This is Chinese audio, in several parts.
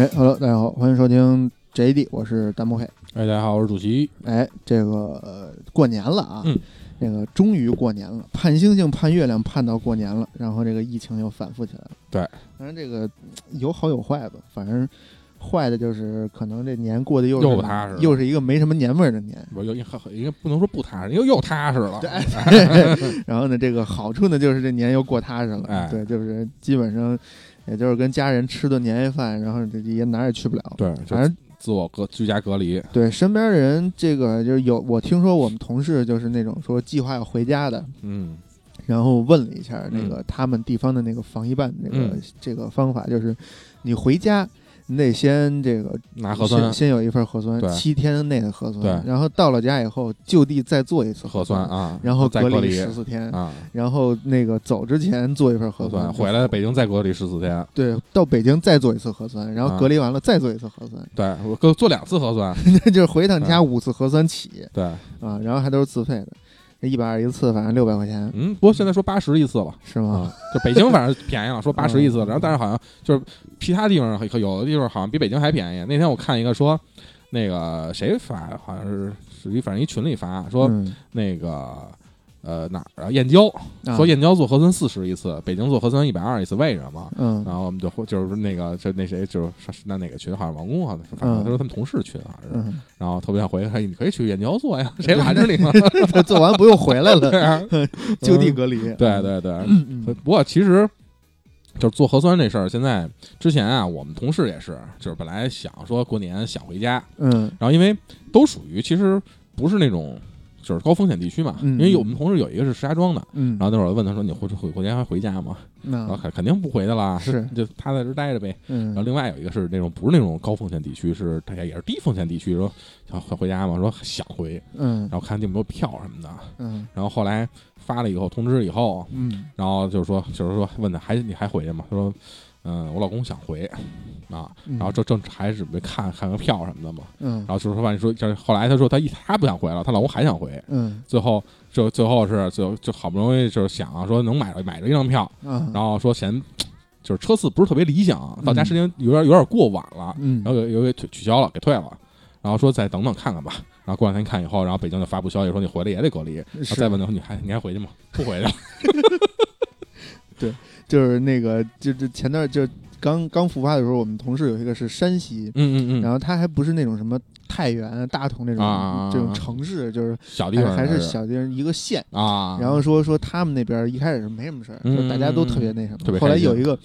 哎，Hello，大家好，欢迎收听 JD，我是弹幕黑。哎，大家好，我是主席。哎，这个、呃过年了啊，嗯那个终于过年了，盼星星盼月亮盼到过年了，然后这个疫情又反复起来了。对，反正这个嗯有好有坏吧，反正坏的就是可能这年过得又又不踏实又是一个没什么年味儿的年。我又应应该不能说不踏实，又又踏实了。对，然后呢，这个好处呢就是这年又过踏实了，哎对，就是基本上也就是跟家人吃顿年夜饭，然后也哪儿也去不了。对，反正自我隔居家隔离。对身边人，这个就是有我听说我们同事就是那种说计划要回家的，嗯然后问了一下那嗯个他们地方的那个防疫办那个、嗯这个方法，就是你回家。你得先这个拿核酸先先有一份核酸，七天内的核酸，对。然后到了家以后就地再做一次核酸，啊，然后隔离十四天，啊，然后那个走之前做一份核核酸酸，回来北京再隔离十四天。对，到北京再做一次核酸，然后啊隔离完了再做一次核酸，对我各做两次核酸。那 就是回一趟家五次核酸起对，啊，然后还都是自费的，这一百二一次，反正六百块钱嗯，不过现在说八十一次了是吗？啊，就北京反正便宜了，说八十一次，嗯然后但是好像就是其他地方有的地方好像比北京还便宜。那天我看一个说，那个谁发，好像是属于反正一群里发说嗯那个。呃哪儿啊？燕郊啊说燕郊做核酸四十一次，北京做核酸一百二一次，为什么？嗯然后我们就就是那个就那谁就是那哪个群好像王工好像是反正嗯他说他们同事群好像是，嗯，然后特别想回哎你可以去燕郊做呀，谁拦着你呢？做完不用回来对了，啊，就地隔离。对对对。不过其实就是做核酸这事儿，现在之前啊，我们同事也是，就是本来想说过年想回家，嗯然后因为都属于其实不是那种就是高风险地区嘛，嗯因为有我们同事有一个是石家庄的。嗯，然后那会儿问他说：“你回回过年还回家吗？”然后肯肯定不回的啦，是就他在这儿待着呗。然后嗯另外有一个是那种不是那种高风险地区，是大家也是低风险地区，说想回回家嘛，说想回，嗯然后看有没有票什么的。嗯然后后来发了以后通知以后，嗯然后就是说就是说问他还你还回去吗？他说嗯，我老公想回啊，嗯然后这正还准备看看个票什么的嘛。嗯然后就是说，反正说就是后来他说他一他不想回了，他老公还想回。嗯最后就最后是就就好不容易就是想啊说能买着买着一张票，嗯，然后说嫌就是车次不是特别理想，到家时间有点有点过晚了，嗯然后有有给取取消了，给退了，然后说再等等看看吧。然后过两天看以后，然后北京就发布消息说你回来也得隔离。然后是再问他说你还你还回去吗？不回去了。就是那个就就前段就刚刚复发的时候，我们同事有一个是山西，嗯嗯嗯，然后他还不是那种什么太原、大同那种啊这种城市，就是小地方还还是是小地方一个县。啊，然后说说他们那边一开始是没什么事儿，嗯就大家都特别那什么。后来有一个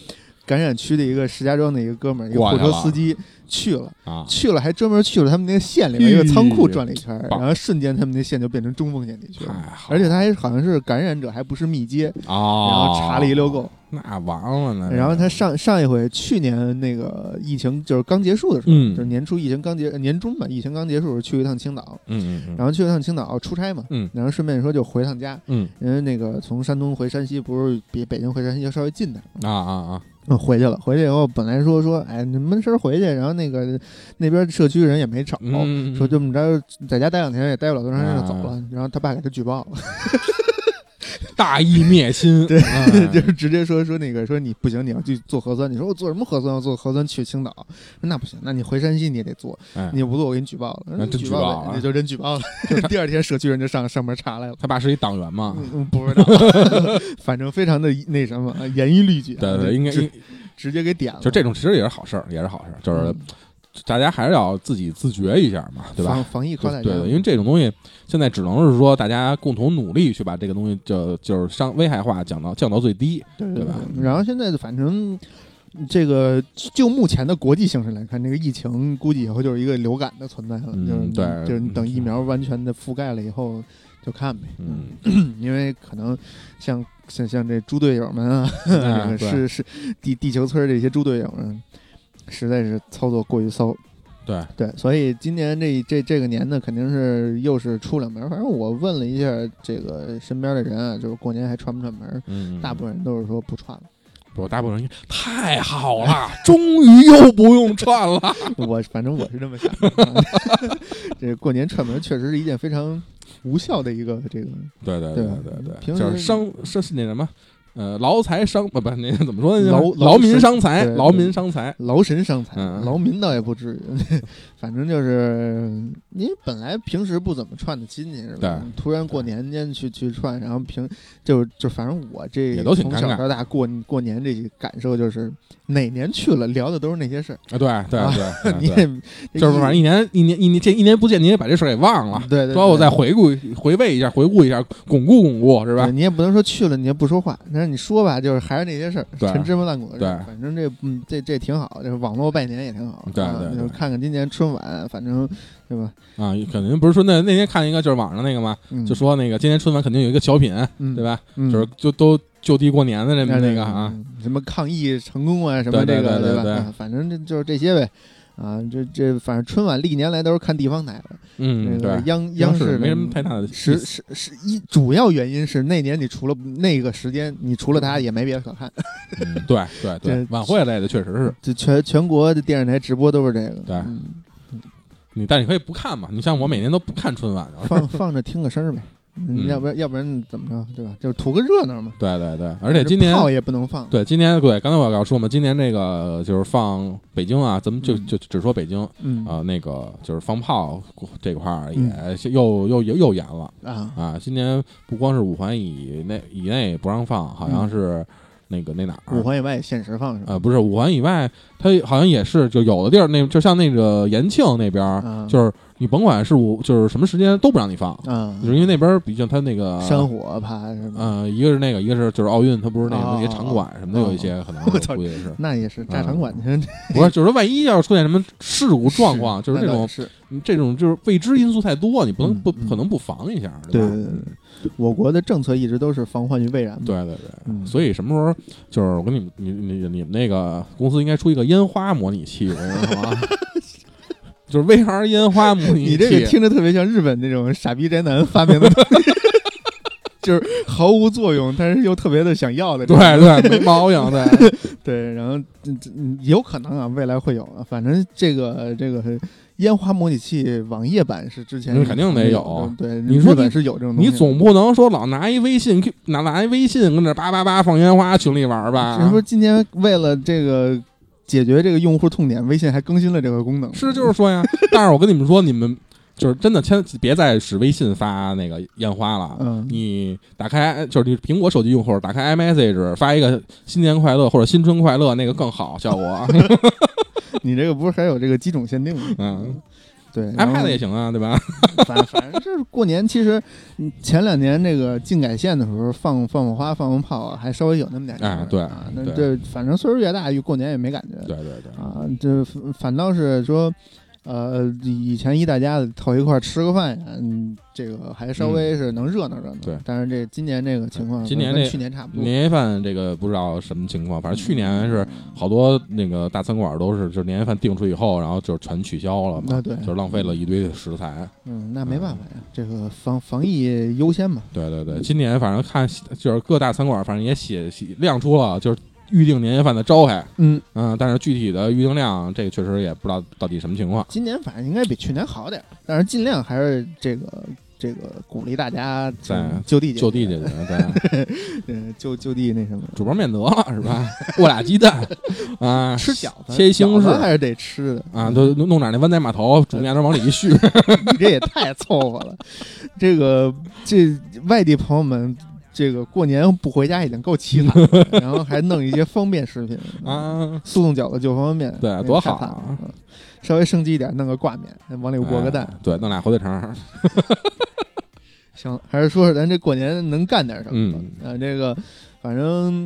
感染区的一个石家庄的一个哥们儿，一个货车司机去了，啊，去了还专门去了他们那个县里面一个仓库转了一圈然后瞬间他们那县就变成中风险地区了。了，而且他还好像是感染者，还不是密接，哦，然后查了一溜够。那完了呢。然后他上上一回去年那个疫情就是刚结束的时候，嗯就是年初疫情刚结年中吧，疫情刚结束的时候去一趟青岛，嗯嗯嗯，然后去了趟青岛出差嘛，嗯然后顺便说就回趟家，嗯因为那个从山东回山西不是比北京回山西要稍微近点儿嘛，啊啊啊，嗯，回去了，回去以后本来说说哎你闷声回去，然后那个那边社区人也没找，嗯，说这么着在家待两天也待不了多长时间就走了，啊。然后他爸给他举报了，大义灭亲，对哎 就是直接说说那个说你不行，你要去做核酸。你说我做什么核酸？我做核酸去青岛。那不行，那你回山西你也得做，哎你不做我给你举报了。那真举举报了呗那就真举报了。第二天社区人就上上门查来了。他爸是一党员嘛，不知道，反正非常的那什么，严于律己啊。对对，应该直接给点了。就这种其实也是好事儿，也是好事儿，就是嗯大家还是要自己自觉一下嘛，对吧防？防疫靠大家。对对，因为这种东西现在只能是说大家共同努力去把这个东西就就是伤危害化降到降到最低。对对吧然后现在反正这个就目前的国际形势来看，这个疫情估计以后就是一个流感的存在了，嗯就是对就是你等疫苗完全的覆盖了以后就看呗。嗯，因为可能像像像这猪队友们啊，是是地地球村这些猪队友们，实在是操作过于骚。对，对，所以今年这这这个年呢，肯定是又是出两门。反正我问了一下这个身边的人啊，就是过年还串不串门？嗯，大部分人都是说不串了。不，大部分人太好了，终于又不用串了。我反正我是这么想的。啊 这个过年串门确实是一件非常无效的一个这个，对对对吧对对，平时就是伤那什么，呃劳财伤不不那个怎么说呢？劳劳民伤财，劳民伤财。劳神伤财，嗯劳民倒也不至于，反正就是你本来平时不怎么串的亲戚是吧？突然过年间去去串，然后平就就反正我这也都挺尴尬从小到大过过年这感受就是哪年去了聊的都是那些事儿，啊，对对啊对你对，也就是反正一年一年一年这一年不见，你也把这事儿给忘了。对对，对说我再回顾回味一下，回顾一下，巩固巩固，是吧？你也不能说去了你也不说话，但是你说吧，就是还是那些事儿，陈芝麻烂谷子事儿。对反正这嗯这这挺好，就是网络拜年也挺好。啊对对对就是看看今年春晚，反正对吧？啊，肯定不是说那那天看一个就是网上那个嘛，嗯，就说那个今年春晚肯定有一个小品，嗯对吧？嗯就是就都就地过年的那那那个啊，，什么抗疫成功啊，什么对这个对吧啊反正这就是这些呗。啊，这这反正春晚历年来都是看地方台的，嗯，那个对，央央视没什么太大的意是思是是一主要原因是那年你除了那个时间，你除了他也没别的可看，嗯对对 对，晚会类的确实是就全全国的电视台直播都是这个，对嗯你，但你可以不看嘛。你像我每年都不看春晚的，放放着听个声儿呗，嗯。要不然要不然怎么着，对吧？就是图个热闹嘛。对对对，而且今年炮也不能放，对今年对刚才我要说嘛，今年这个就是放北京啊，咱们就嗯。就只说北京嗯。啊，那个就是放炮这块儿也又又又又严了。啊。啊，今年不光是五环以内以内不让放，好像是那个那哪儿？五环以外限时放是吧？呃，不是五环以外，它好像也是，就有的地儿那就像那个延庆那边就是你甭管是我就是什么时间都不让你放，嗯，就是因为那边儿毕竟它那个山火怕是吧？呃，一个是那个，一个是就是奥运，它不是那个哦那些场馆什么的，有一些可能 我操估计是，那也是炸嗯场馆去，不是就是万一要是出现什么事故状况，就是这种是这种就是未知因素太多，你不能不嗯嗯可能不防一下，对吧？对对对，我国的政策一直都是防患于未然。对对对，嗯所以什么时候就是我跟你们你你你们那个公司应该出一个烟花模拟器，我跟你说啊，就是 VR 烟花模拟器。你这个听着特别像日本那种傻逼宅男发明的东西，就是毫无作用，但是又特别的想要的这对种。对没毛病，对 对，然后嗯嗯有可能啊，未来会有啊。反正这个这个烟花模拟器网页版是之前嗯肯定得有对，你说日本是有这种东西。你总不能说老拿一微信拿拿一微信跟那叭叭叭放烟花群里玩吧？是说今天为了这个解决这个用户痛点，微信还更新了这个功能。是就是说呀，但是我跟你们说，你们就是真的千别再使微信发那个烟花了。嗯，你打开就是你苹果手机用户打开 iMessage 发一个新年快乐或者新春快乐，那个更好效果。你这个不是还有这个机种限定吗？嗯，对，iPad 也行啊，对吧？反反正就是过年，其实嗯前两年那个禁改线的时候放放放花放放炮啊，还稍微有那么点儿哎对啊，那这反正岁数越大，越过年也没感觉对对对，啊，这反反倒是说。呃，以前一大家子凑一块儿吃个饭呀，嗯，这个还稍微是能热闹热闹。对但是这今年这个情况，今年这跟去年差不多。年夜饭这个不知道什么情况，反正去年是好多那个大餐馆都是，就是年夜饭订出以后，然后就全取消了嘛，那对，就是浪费了一堆的食材。嗯，那没办法呀，这个防防疫优先嘛。对对对，今年反正看就是各大餐馆，反正也写写亮出了，就是预定年夜饭的招牌，嗯，嗯，但是具体的预订量，这个确实也不知道到底什么情况。今年反正应该比去年好点儿，但是尽量还是这个这个鼓励大家在就地就地解决，对，嗯，就就地那什么，煮包面得了是吧？过俩鸡蛋。啊，吃饺子，切一西红柿。还是得吃的。啊，都弄弄点那湾仔码头煮面都往里一续，你这也太凑合了。这个这外地朋友们，这个过年不回家已经够凄惨了，然后还弄一些方便食品，啊，速冻饺子就方便面，对多好啊稍微升级一点，弄个挂面，往里裹个蛋。哎对，弄俩火腿肠，行，还是说说咱这过年能干点什么吧。嗯啊，这个反正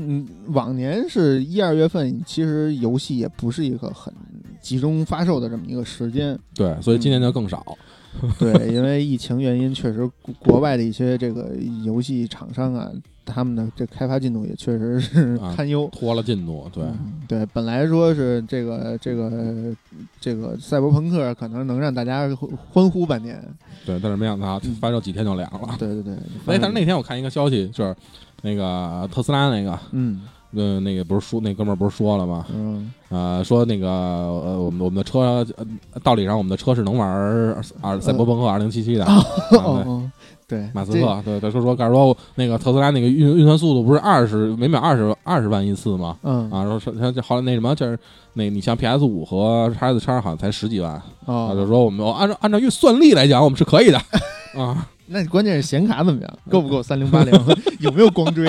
嗯往年是一二月份，其实游戏也不是一个很集中发售的这么一个时间。对，所以今年就更少。对，因为疫情原因，确实国国外的一些这个游戏厂商啊，他们的这开发进度也确实是啊 堪忧。拖了进度，对，嗯对，本来说是这个这个这个赛博朋克可能能让大家欢欢呼半年，对，但是没想到嗯发售几天就凉了。对对对。哎，但是那天我看一个消息，就是那个特斯拉那个，嗯呃，那个不是说那哥们儿不是说了吗？嗯呃，说那个呃，我们我们的车，呃道理上我们的车是能玩儿二赛博朋克二零七七的。对马斯这克对他说说，告诉说那个特斯拉那个运运算速度不是二十每秒二十二十万一次吗？嗯啊，说他这好像那什么就是那你像 PS 五和 x S 叉好像才十几万，啊，哦，就说我们按照按照运算力来讲，我们是可以的 啊。那关键是显卡怎么样，够不够三零八零，有没有光追，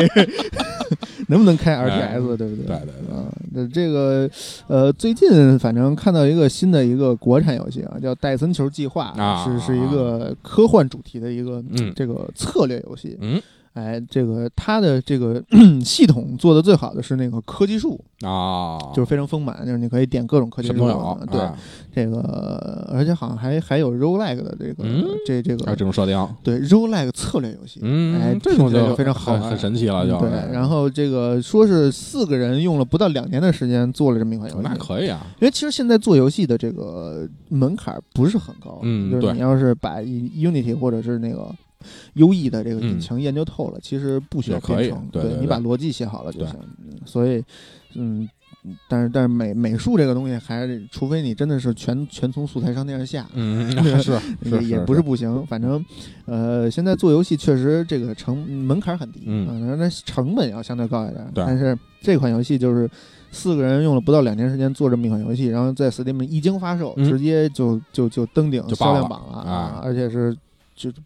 能不能开 RTS，对不对？对对对。啊，那这个呃，最近反正看到一个新的一个国产游戏啊，叫《戴森球计划》，啊。是是一个科幻主题的一个嗯。这个策略游戏。嗯哎，这个它的这个 系统做的最好的是那个科技树，啊，就是非常丰满，就是你可以点各种科技树都有，对，啊这个而且好像还还有 roguelike 的这个、嗯这这个还有这种设定，对 roguelike 策略游戏，哎嗯，，这种就非常好很，很神奇了，就对，然后这个说是四个人用了不到两年的时间做了这么一款游戏，那可以啊，因为其实现在做游戏的这个门槛不是很高，嗯就是你要是把 Unity 或者是那个 UE 的这个嗯引擎研究透了，其实不需要编程，对你把逻辑写好了就行。嗯所以，嗯。但是但是美美术这个东西还是，除非你真的是全全从素材商店上下，嗯，是也是也不是不行。反正，呃，现在做游戏确实这个成门槛很低，嗯啊，那成本要相对高一点。对但是这款游戏就是四个人用了不到两年时间做这么一款游戏，然后在 Steam 一经发售，嗯直接就就就登顶销量榜了啊而且是就去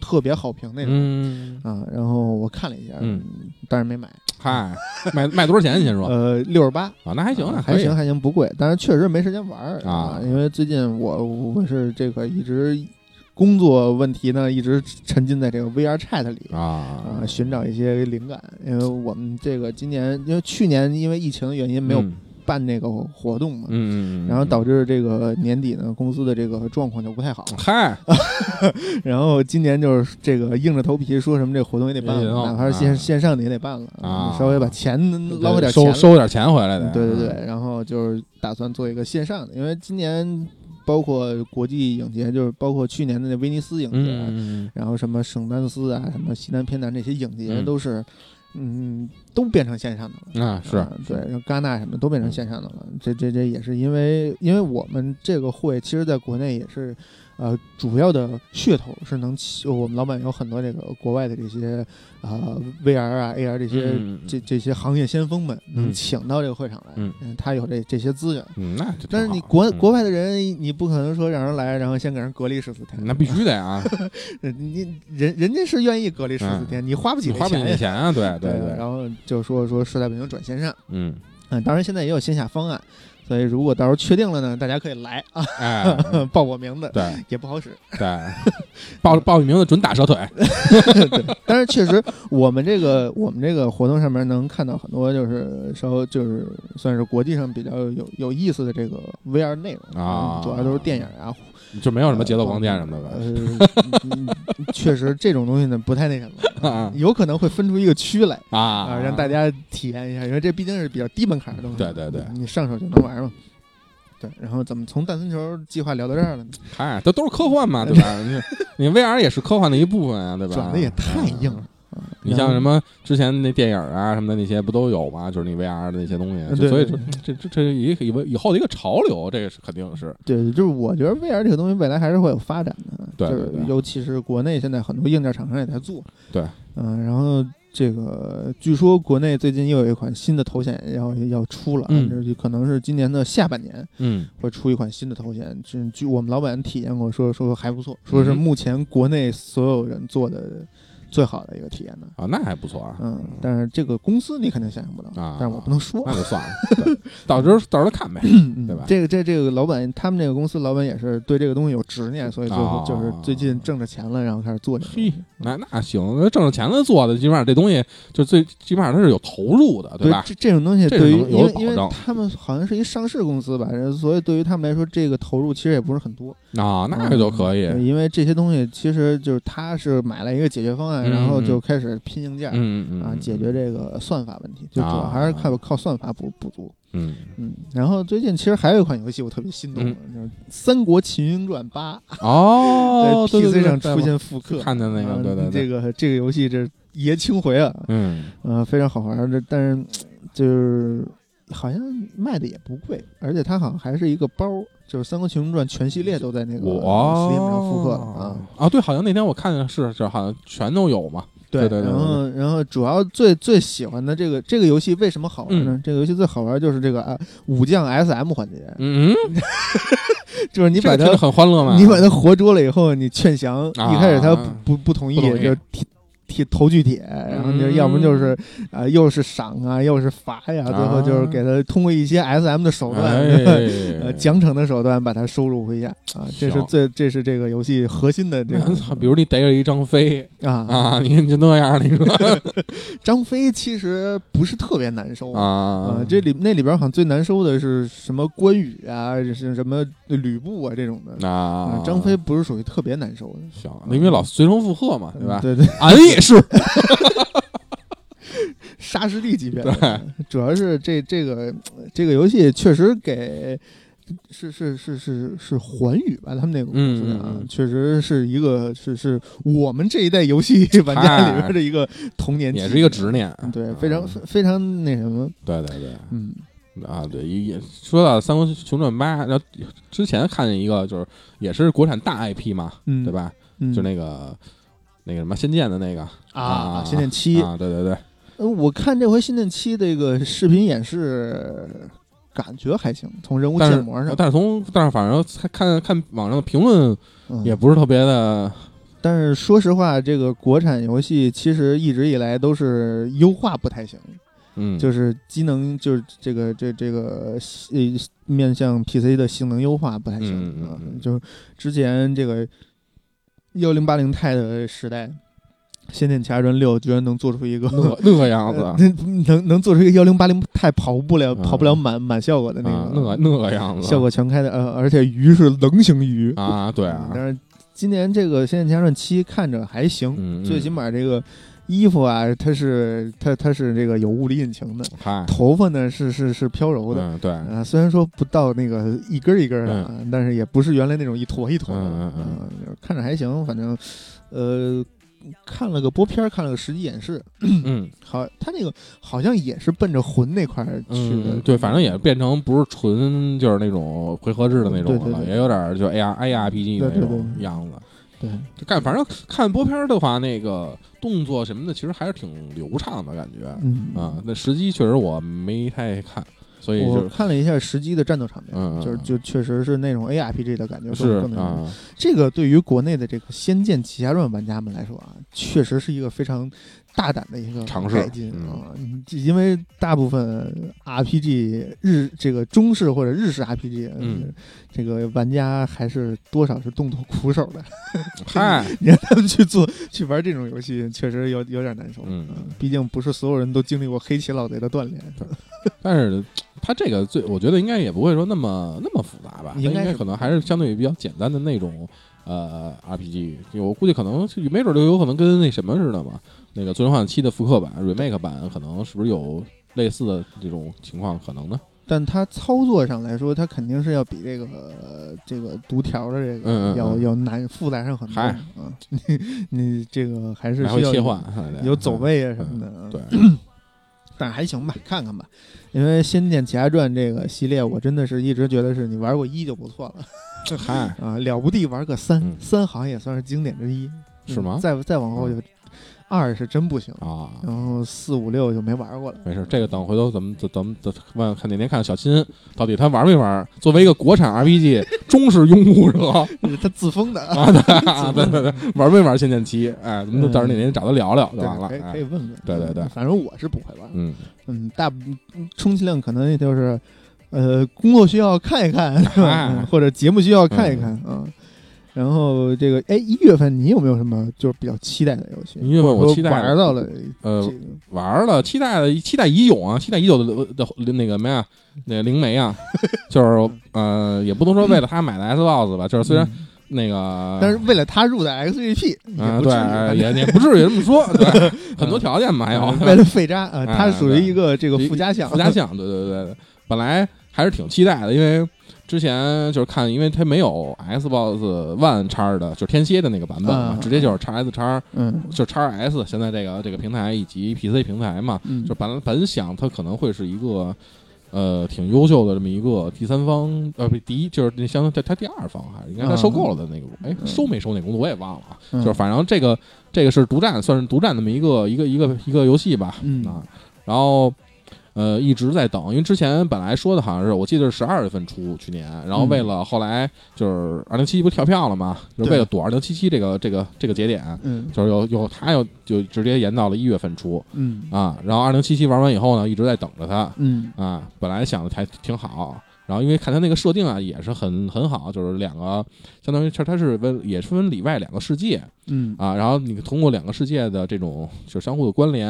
特别好评那种。嗯，啊，然后我看了一下，嗯，但是没买。嗨，卖卖多少钱？先说呃，六十八，啊，那还行，那还行还行，不贵，但是确实没时间玩儿啊因为最近我我是这个一直工作问题呢，一直沉浸在这个 VR Chat 里啊啊，寻找一些灵感。因为我们这个今年，因为去年因为疫情的原因没有嗯办那个活动嘛，然后导致致这个年底呢，公司的这个状况就不太好。嗨，然后今年就是这个硬着头皮说什么这活动也得办了，哪怕是线啊线上的也得办了啊。稍微把钱捞回点钱收收点钱回来的，对对对，然后就是打算做一个线上的，因为今年包括国际影节，就是包括去年的那威尼斯影节，嗯，嗯。然后什么圣丹斯啊、什么西南偏南这些影节嗯。都是，嗯，都变成线上的了。嗯啊是啊对，然后戛纳什么都变成线上的了。这这这也是因为，因为我们这个会其实在国内也是，呃，主要的噱头是能起，我们老板有很多这个国外的这些啊、VR 啊 AR 这些、嗯这这些行业先锋们能嗯请到这个会场来，嗯他有这这些资源。嗯，那就但是你国、嗯。国外的人，你不可能说让人来，然后先给人隔离十四天。那必须得啊，呃 你人人家是愿意隔离十四天，你花不起花不起这钱啊，对对对，然后就说说是在必行转线上，嗯，嗯，当然现在也有线下方案，所以如果到时候确定了呢，大家可以来啊，哎，报我名字对。也不好使。对，报报你名字准打折腿，对，但是确实我们这个我们这个活动上面能看到很多就是稍就是算是国际上比较有有意思的这个 VR 内容啊。嗯主要都是电影啊，就没有什么节奏光电什么的吧？呃，嗯确实这种东西呢不太那什么，啊有可能会分出一个区来。啊啊，让大家体验一下，因为这毕竟是比较低门槛的东西，对对对你上手就能玩嘛。对，然后怎么从弹森球计划聊到这儿了呢？嗨，这都是科幻嘛，对吧？你你 VR 也是科幻的一部分啊，对吧？转的也太硬了。啊你像什？么之前那电影啊什么的那些不都有吗？就是你 VR 的那些东西，所以对这这这这以以后的一个潮流，这个是肯定是对对，就是我觉得 VR 这个东西未来还是会有发展的，就尤其是国内现在很多硬件厂商也在做。对，嗯，然后这个据说国内最近又有一款新的头显要要出了，嗯就是可能是今年的下半年嗯会出一款新的头显，据据我们老板体验过，说说还不错，说是嗯目前国内所有人做的最好的一个体验呢。啊，那还不错啊。嗯，但是这个公司你肯定想象不到啊但是我不能说。那就算了，到时候到时候看呗。嗯对吧这个这这个老板，他们这个公司老板也是对这个东西有执念，所以最后哦就是最近挣着钱了，然后开始做嘿。，那那行，那挣着钱了做的，基本上这东西就最基本上它是有投入的，对吧？这这种东西对于有因为因为保障他们好像是一上市公司吧，所以对于他们来说，这个投入其实也不是很多。啊，那个就可以。因为这些东西其实就是他是买了一个解决方案，嗯然后就开始拼硬件。嗯嗯啊，解决这个算法问题，就主要还是靠靠算法补补足。嗯。嗯，然后最近其实还有一款游戏我特别心动，就是《三国群英传八》哦，在 PC 上出现复刻，看见那个啊对对对。这个这个游戏这爷青回啊，嗯。呃，非常好玩儿的，但是就是好像卖的也不贵，而且它好像还是一个包儿，就是《三国群英传》全系列都在那个哇 Steam 上复刻了啊。啊，对，好像那天我看见是是好像全都有嘛。对对对然后然后主要最最喜欢的这个这个游戏为什么好玩呢？这个游戏最好玩就是这个啊武将 SM 环节，嗯，就是你把它这个很欢乐嘛。你把它活捉了以后，你劝降，啊一开始他不不同意就踢踢头锯铁，然后就嗯要么就是啊、又是赏啊，又是罚呀，最后就是给他通过一些 SM 的手段，奖惩的手段把他收入麾下啊，这是最这是这个游戏核心的这个比如你逮着一张飞啊啊，你就那样，你说。张飞其实不是特别难受啊啊，这里那里边好像最难受的是什么关羽啊，是什么吕布啊这种的。啊啊，张飞不是属于特别难受的，行，因为老随声附和嘛，对吧？对对，俺也是，沙师弟级别的，主要是这这个这个游戏确实给是是是是是环宇吧，他们那个公司啊，确实是一个是是我们这一代游戏玩家里边的一个童年，也是一个执念，对，非常啊非非常那什么，对对对嗯。啊，对，也也说到《三国雄传八》，然后之前看见一个，就是也是国产大 IP 嘛，嗯，对？吧？嗯，就那个那个什么《仙剑》的那个啊，仙剑七，啊，对对对，呃，我看这回仙剑七这个视频演示。感觉还行，从人物建模上，但是从但是反正看看网上的评论嗯也不是特别的，但是说实话，这个国产游戏其实一直以来都是优化不太行，嗯，就是机能就是这个这这个呃面向 PC 的性能优化不太行啊嗯嗯嗯。嗯就之前这个幺零八零钛的时代，《仙剑奇侠传六》居然能做出一个那那样子呃 能能能做出一个幺零八零钛跑不了嗯跑不了满满效果的那啊，个那那样子效果全开的，呃，而且鱼是棱形鱼啊，对啊，但是今年这个《仙剑奇侠传七》看着还行，嗯，最起码这个衣服啊，它是它它是这个有物理引擎的，头发呢是是是飘柔的。嗯，对，啊，虽然说不到那个一根儿一根儿的，啊，但是也不是原来那种一坨一坨的，嗯嗯啊看着还行，反正，呃，看了个播片儿，看了个实际演示，嗯。好，他那个好像也是奔着魂那块儿去的，嗯，对，反正也变成不是纯就是那种回合制的那种了，对对对。也有点就 A R A R P G 对对那种对样子。对，就看反正看播片儿的话，那个动作什么的，其实还是挺流畅的感觉嗯啊。那时机确实我没太看，所以就我看了一下时机的战斗场面，就是就确实是那种 ARPG 的感觉，是更更那种啊，这个对于国内的这个《仙剑奇侠传》玩家们来说啊，确实是一个非常大胆的一个尝试改进嗯啊，嗯因为大部分 RPG 日这个中式或者日式 RPG，嗯，这个玩家还是多少是动动苦手的，嗨，你让他们去做去玩这种游戏，确实有有点难受。嗯毕竟不是所有人都经历过黑棋老贼的锻炼。但是它这个最，我觉得应该也不会说那么那么复杂吧，应应该可能还是相对于比较简单的那种呃 RPG。我估计可能没准就有可能跟那什么似的嘛，那个《最终幻想七》的复刻版 remake 版，可能是不是有类似的这种情况可能呢？但它操作上来说，它肯定是要比这个、呃这个读条的这个嗯嗯嗯要要难复杂上很多嗨啊。你你这个还是需要切换，有走位啊什么的。啊对，但是还行吧，看看吧。因为《仙剑奇侠传》这个系列，我真的是一直觉得是你玩过一就不错了这嗨，啊，了不地玩个三，嗯三好像也算是经典之一。是吗嗯再再往后就二是真不行，啊，然后四五六就没玩过了。没事，这个等回头咱们咱咱们咱问看哪天看小新到底他玩没玩？作为一个国产 RPG 忠实拥护者 他自封的对啊对对对，玩没玩《仙剑七》？哎，咱们到时候哪天找他聊聊就对完了。可以可哎以问问。对对对反正我是不会玩。嗯，嗯，大嗯充其量可能也就是，呃，工作需要看一看，或者节目需要看一看啊。然后这个，哎，一月份你有没有什么就是比较期待的游戏？一月份我期待玩到了呃这，个。玩了，期待的期待已久啊，期待已久的的的那个什么呀，那个灵媒啊，就是呃，也不能说为了他买的 Xbox 吧，就是虽然嗯。那个，但是为了他入的 XGP 也啊，对，也也不至于这么说，对，很多条件嘛，还有。嗯为了费渣啊，哎它属于一个这个附加项，附加项，对对对对，本来还是挺期待的，因为之前就是看，因为它没有 Xbox One 叉的，就是天蝎的那个版本嘛，啊直接就是叉 S 叉，嗯。就是叉 S，现在这个这个平台以及 PC 平台嘛，嗯。就本来本想它可能会是一个呃挺优秀的这么一个第三方，呃不第一就是那相当于他第二方还是应该他收购了的那个，哎嗯收没收那公司我也忘了啊，嗯。就是反正这个这个是独占，算是独占那么一个一个一个一个游戏吧，嗯。啊，然后。呃，一直在等，因为之前本来说的好像是，我记得是十二月份出，去年，然后为了后来就是二零七七不跳票了嘛，就是为了躲二零七七这个这个这个节点，嗯。就是有有他又就直接延到了一月份出嗯。啊，然后二零七七玩完以后呢，一直在等着他。嗯。啊，本来想的还挺好，然后因为看他那个设定啊也是很很好，就是两个相当于它它是分也是分里外两个世界嗯啊，然后你通过两个世界的这种就是相互的关联，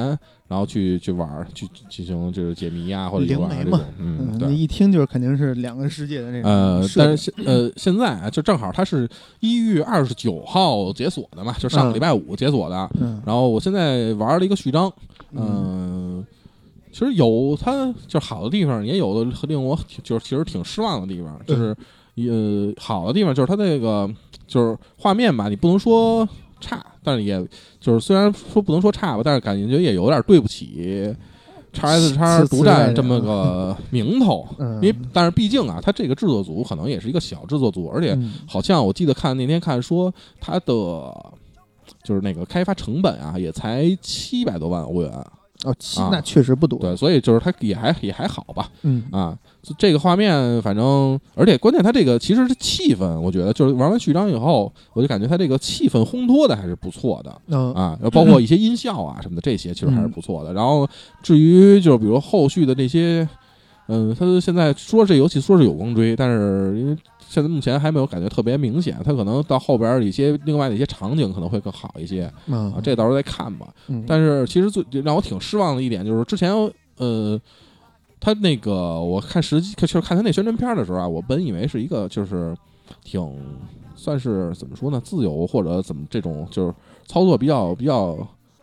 然后去去玩去进行就是解谜啊或者灵媒嘛嗯嗯，对。一听就是肯定是两个世界的那种呃，但是现呃现在啊，就正好它是一月二十九号解锁的嘛，就上个嗯礼拜五解锁的。嗯然后我现在玩了一个序章，嗯嗯，其实有它就是好的地方，也有的令我就是其实挺失望的地方，就是呃好的地方就是它那个就是画面吧，你不能说差，但是也就是虽然说不能说差吧，但是感觉也有点对不起。叉 S 叉独占这么个名头，嗯，因为但是毕竟啊，它这个制作组可能也是一个小制作组，而且嗯。好像我记得看那天看说它的就是那个开发成本啊，也才七百多万欧元。哦，七啊那确实不多。对，所以就是它也还也还好吧。嗯啊，这个画面反正，而且关键它这个其实是气氛，我觉得就是玩完序章以后，我就感觉它这个气氛烘托的还是不错的。嗯啊，包括一些音效啊什么的，这些其实还是嗯不错的。然后至于就是比如后续的那些，嗯，它现在说这游戏说是有光追，但是因为现在目前还没有感觉特别明显，它可能到后边儿一些另外的一些场景可能会更好一些啊啊，这到时候再看吧。嗯但是其实最让我挺失望的一点就是之前呃。他那个，我看实际就是看他那宣传片的时候啊，我本以为是一个就是挺算是怎么说呢，自由或者怎么这种就是操作比较比较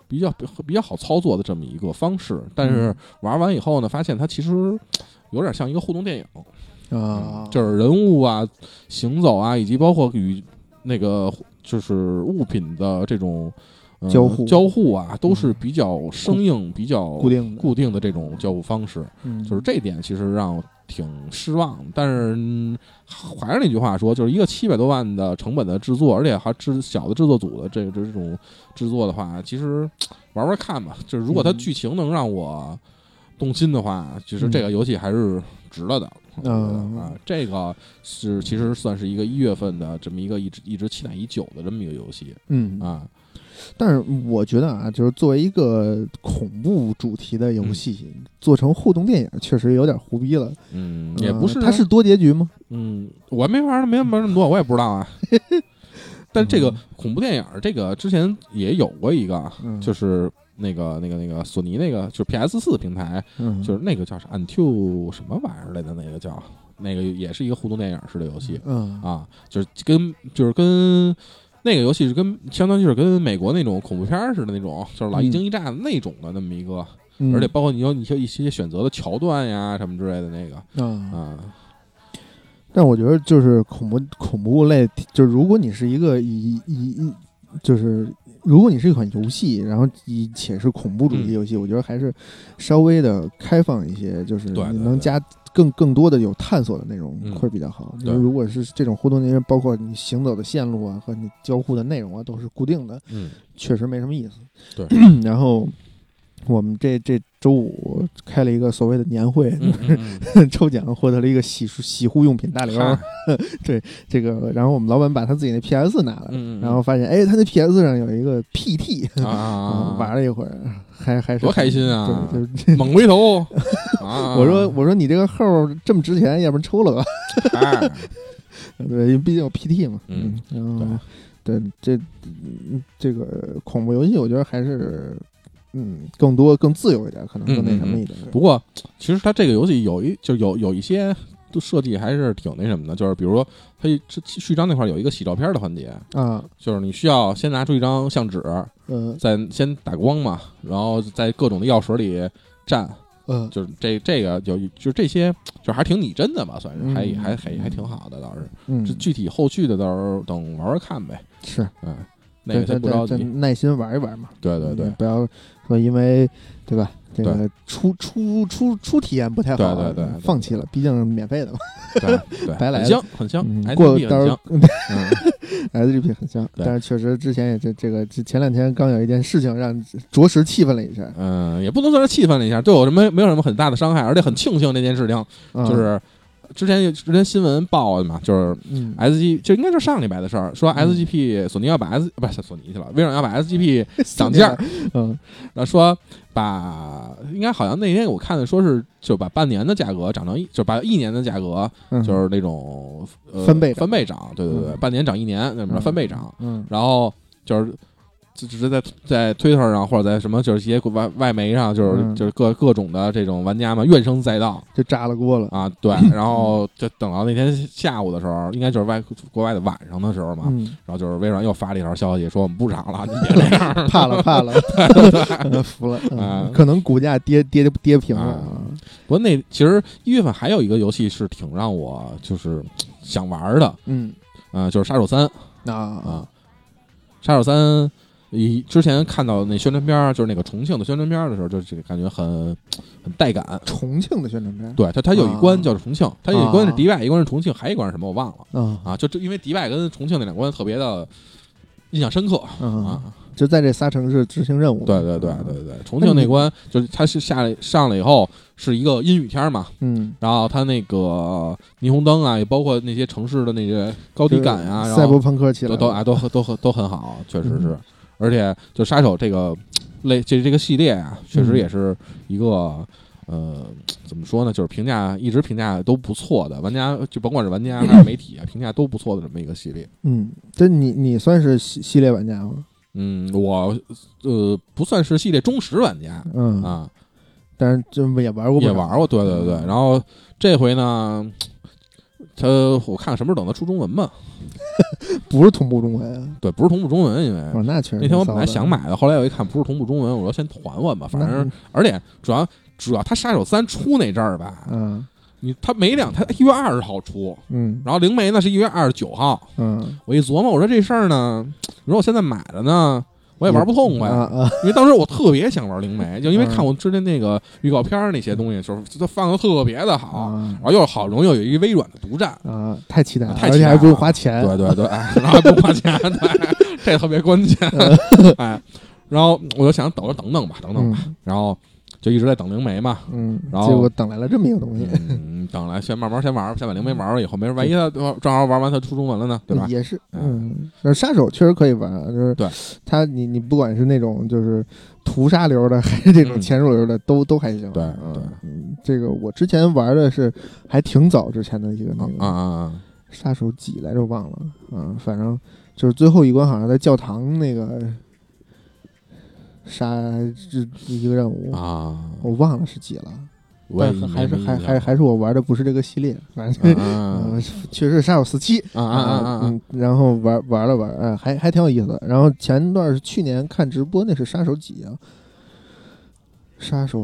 比较比较好操作的这么一个方式，但是玩完以后呢，发现它其实有点像一个互动电影，啊，就是人物啊、行走啊，以及包括与那个就是物品的这种、呃交互交互啊，都是比较生硬、比较固定固定的这种交互方式。嗯就是这点其实让我挺失望。但是、嗯还是那句话说，就是一个七百多万的成本的制作，而且还制小的制作组的这这种制作的话，其实玩玩看吧。就是如果它嗯剧情能让我动心的话，其实这个游戏还是值了的。嗯啊，这个是其实算是一个一月份的这么一个一直一直期待已久的这么一个游戏嗯啊。但是我觉得啊，就是作为一个恐怖主题的游戏，做成互动电影确实有点胡逼了。嗯，也不是它是多结局吗？嗯，我还没玩呢，没玩那么多，我也不知道啊。但这个恐怖电影，这个之前也有过一个，嗯就是那个那个那个索尼那个，就是 PS 四平台，嗯，就是那个叫啥 Until 什么玩意儿来的那个叫，那个也是一个互动电影式的游戏嗯。啊，就是跟就是跟那个游戏是跟相当于是跟美国那种恐怖片似的那种，就是老一惊一乍的那种的那么一个，嗯。而且包括你有你有一些选择的桥段呀什么之类的那个啊，啊，但我觉得就是恐怖恐怖类，就是如果你是一个以以以就是。如果你是一款游戏，然后以且是恐怖主题游戏，我觉得还是稍微的开放一些，就是你能加更更多的有探索的内容嗯。会比较好。嗯如果是这种互动内容，包括你行走的线路啊和你交互的内容啊都是固定的，嗯，确实没什么意思。对，然后我们这这周五开了一个所谓的年会，嗯嗯嗯 抽奖获得了一个洗漱洗护用品大礼包 对。这个，然后我们老板把他自己那 PS 拿来，然后发现，哎，他那 PS 上有一个 PT，啊 玩了一会儿，还还是多开心啊对，就是猛回头啊！我说我说你这个号这么值钱，要不然抽了吧？哎，对，因为毕竟有 PT 嘛。嗯嗯，然后对这嗯这个恐怖游戏，我觉得还是嗯更多更自由一点，可能更那什么一点。不过其实它这个游戏有一就有有一些设计还是挺那什么的，就是比如说它这序章那块有一个洗照片的环节，啊，就是你需要先拿出一张相纸，嗯再先打光嘛，然后在各种的药水里蘸，嗯，就是这这个有就是这些就还挺拟真的吧，算是还嗯还还还挺好的，倒是。嗯这具体后续的到时候等玩玩看呗。是嗯，那个再先不着急。再再耐心玩一玩嘛。对对对不要说因为对吧？这个初初初初体验不太好，对对对对放弃了，毕竟免费的嘛。对对，白来很香很香嗯，过到时候。嗯，SGP 很香，但是确实之前也这这个这前两天刚有一件事情让着实气愤了一下，嗯，也不能算是气愤了一下，对我什么没有什么很大的伤害，而且很庆幸这件事情，嗯就是之前有之前新闻报的嘛，就是嗯。SG 就应该是上礼拜的事儿，说嗯。SGP 索尼要把 S 不是索尼去了，微软要把 SGP 涨价，嗯。然后说把应该好像那天我看的说是就把半年的价格涨成一，就把一年的价格嗯。就是那种、呃、翻倍翻倍涨，对对对，嗯。半年涨一年，那什么嗯翻倍涨，嗯。然后就是就只是在在推特上或者在什么就是一些外外媒上，就是、嗯就是各各种的这种玩家嘛怨声载道就炸了锅了，啊，对，然后就等到那天下午的时候，应该就是外国外的晚上的时候嘛，嗯，然后就是微软又发了一条消息说我们不涨了，你别这样。怕了 怕了，嗯服了，嗯啊可能股价跌跌跌平了啊，不过那其实一月份还有一个游戏是挺让我就是想玩的，嗯嗯、就是杀手三啊啊，杀手三。以之前看到那宣传片儿，就是那个重庆的宣传片儿的时候，就这个感觉很很带感。重庆的宣传片，对，它它有一关啊叫重庆，它有一关是迪拜，一关是重庆，还有一关是什么我忘了啊啊。就这因为迪拜跟重庆那两关特别的印象深刻嗯啊。就在这仨城市执行任务，对对对对对，重庆那关就是它是下来上来以后是一个阴雨天嘛，嗯，然后它那个霓虹灯啊，也包括那些城市的那些高低感啊，赛博朋克起来，都都啊都很都很都很好，确实是嗯。而且就杀手这个类这这个系列啊，确实嗯也是一个呃怎么说呢，就是评价一直评价都不错的，玩家就甭管是玩家还是媒体啊，评价都不错的这么一个系列。嗯，这你你算是系系列玩家吗？嗯，我呃不算是系列忠实玩家嗯，啊，但是就也玩过，也玩过，对对对。然后这回呢，他我看看什么时候等他出中文吧。不是同步中文啊，对，不是同步中文，因为哦，那确实那天我本来想，买的，后来我一看不是同步中文，我说先缓缓吧。反正而且主要主要他杀手三出那阵儿吧，嗯你他没两他一月二十号出，嗯然后灵媒呢是一月二十九号。嗯，我一琢磨，我说这事儿呢，如果我现在买了呢，我也玩不痛快啊，啊，因为当时我特别想玩灵媒，就因为嗯。看我之前那个预告片那些东西，就是它放的特别的好，啊。然后又好容易有一个微软的独占。啊，太期待了，太期待了而且还不用花钱，对对对，哎然后还不花钱，对，这特别关键，哎，然后我就想等着等等吧，等等吧，嗯。然后就一直在等灵媒嘛，嗯，然后结果等来了这么一个东西，嗯，等来先慢慢先玩，先把灵媒玩了以后，没事，万一他正好玩完他出中文了呢，对吧？也是，嗯，那杀手确实可以玩啊，就是对他，你你不管是那种就是屠杀流的，还是这种嗯潜入流的，都都还行。对嗯这个我之前玩的是还挺早之前的一个那啊个啊啊！杀手几来着，忘了，嗯，反正就是最后一关好像在教堂那个杀这一个任务，啊，我忘了是几了，但还是没印象还还还是我玩的不是这个系列，反正。啊。嗯，确实是杀手四七。啊啊啊啊然后玩玩了玩，哎，还还挺有意思的。然后前段是去年看直播，那是杀手几啊？杀手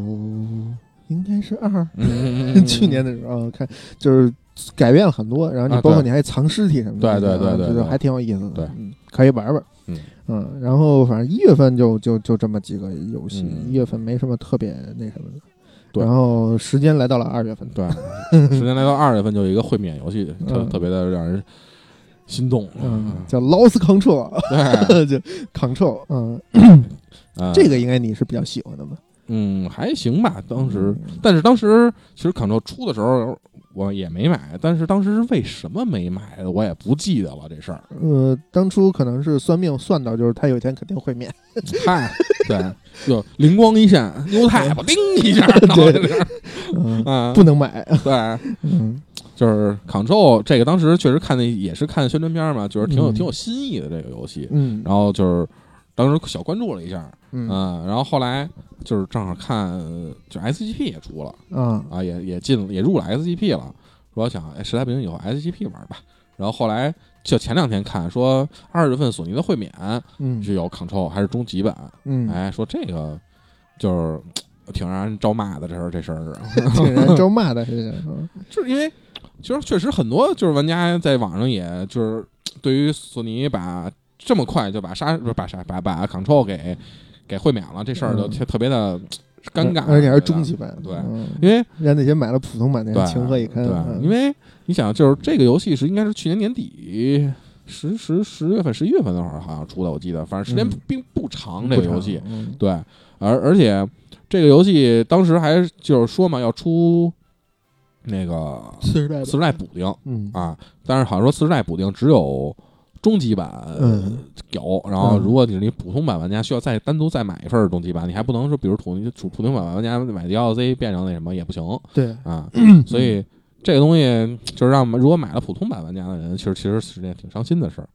应该是二，去年的时候看就是改变了很多，然后你包括你还藏尸体什么的，对对对啊对对就是还挺有意思的，对。嗯，可以玩玩。嗯。嗯，然后反正一月份就就就这么几个游戏，嗯。一月份没什么特别那什么的。然后时间来到了二月份，对，时间来到二月份，就有一个会免游戏，特嗯。特别的让人心动。嗯，叫 Lost Control，对，就 Control，嗯，啊 这个应该你是比较喜欢的吧？嗯还行吧，当时。嗯。但是当时其实 Control 出的时候我也没买，但是当时是为什么没买，我也不记得了这事儿。呃，当初可能是算命算到，就是他有一天肯定会免。嗨，对，就灵光一现，牛太吧，叮一下，然后就是嗯，啊，不能买。对，嗯就是 Control 这个当时确实看的也是看宣传片嘛，就是挺有嗯挺有新意的这个游戏，嗯，然后就是当时小关注了一下，嗯嗯，然后后来就是正好看，就 SGP 也出了嗯。啊，也也进也入了 SGP 了，说想哎实在不行以后 SGP 玩吧，然后后来就前两天看说二月份索尼的会免嗯。是有 Control 还是终极版，嗯，哎，说这个就是挺让人招骂的，这事儿这事儿 挺让人招骂的，是嗯。就是因为其实确实很多就是玩家在网上也就是对于索尼把这么快就把杀不是把杀把把 Control 给给会免了，这事儿就嗯。特特别的尴尬，而且还是终极版，对。嗯。因为让那些买了普通版的人对情何以堪？对，嗯。因为你想，就是这个游戏是应该是去年年底十十十月份、十一月份那会儿好像出的，我记得，反正时间嗯。并不长。不这个游戏，嗯。对，而而且这个游戏当时还就是说嘛，要出那个次世代的次世代补丁嗯。啊，但是好像说次世代补丁只有终极版嗯。有，然后嗯。如果你是你普通版玩家，需要再单独再买一份终极版，你还不能说，比如普普普通版玩家买 DLC 变成那什么也不行对，啊，所以这个东西就是让如果买了普通版玩家的人，其实其实是件挺伤心的事儿，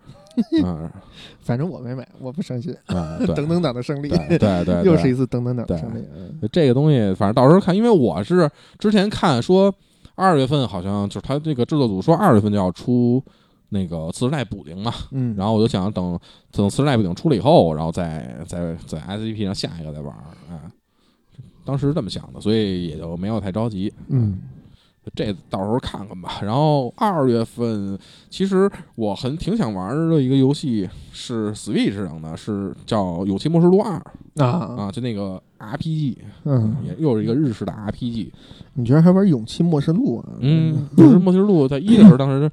嗯 反正我没买，我不伤心。等等党的胜利，对对 对，又是一次等等党的对。胜利。嗯。这个东西，反正到时候看，因为我是之前看说二月份好像就是他这个制作组说二月份就要出那个次世代补丁嘛，嗯，然后我就想等等次世代补丁出了以后，然后再再在 SCP 上下一个再玩儿，哎，当时是这么想的，所以也就没有太着急，嗯这到时候看看吧。然后二月份，其实我很挺想玩的一个游戏是 Switch 上的，是叫《勇气末世录二》啊，啊，就那个 RPG，嗯，也又是一个日式的 RPG。你居然还玩《勇气末世录》啊？嗯，勇气《末世录》在一的时候，当时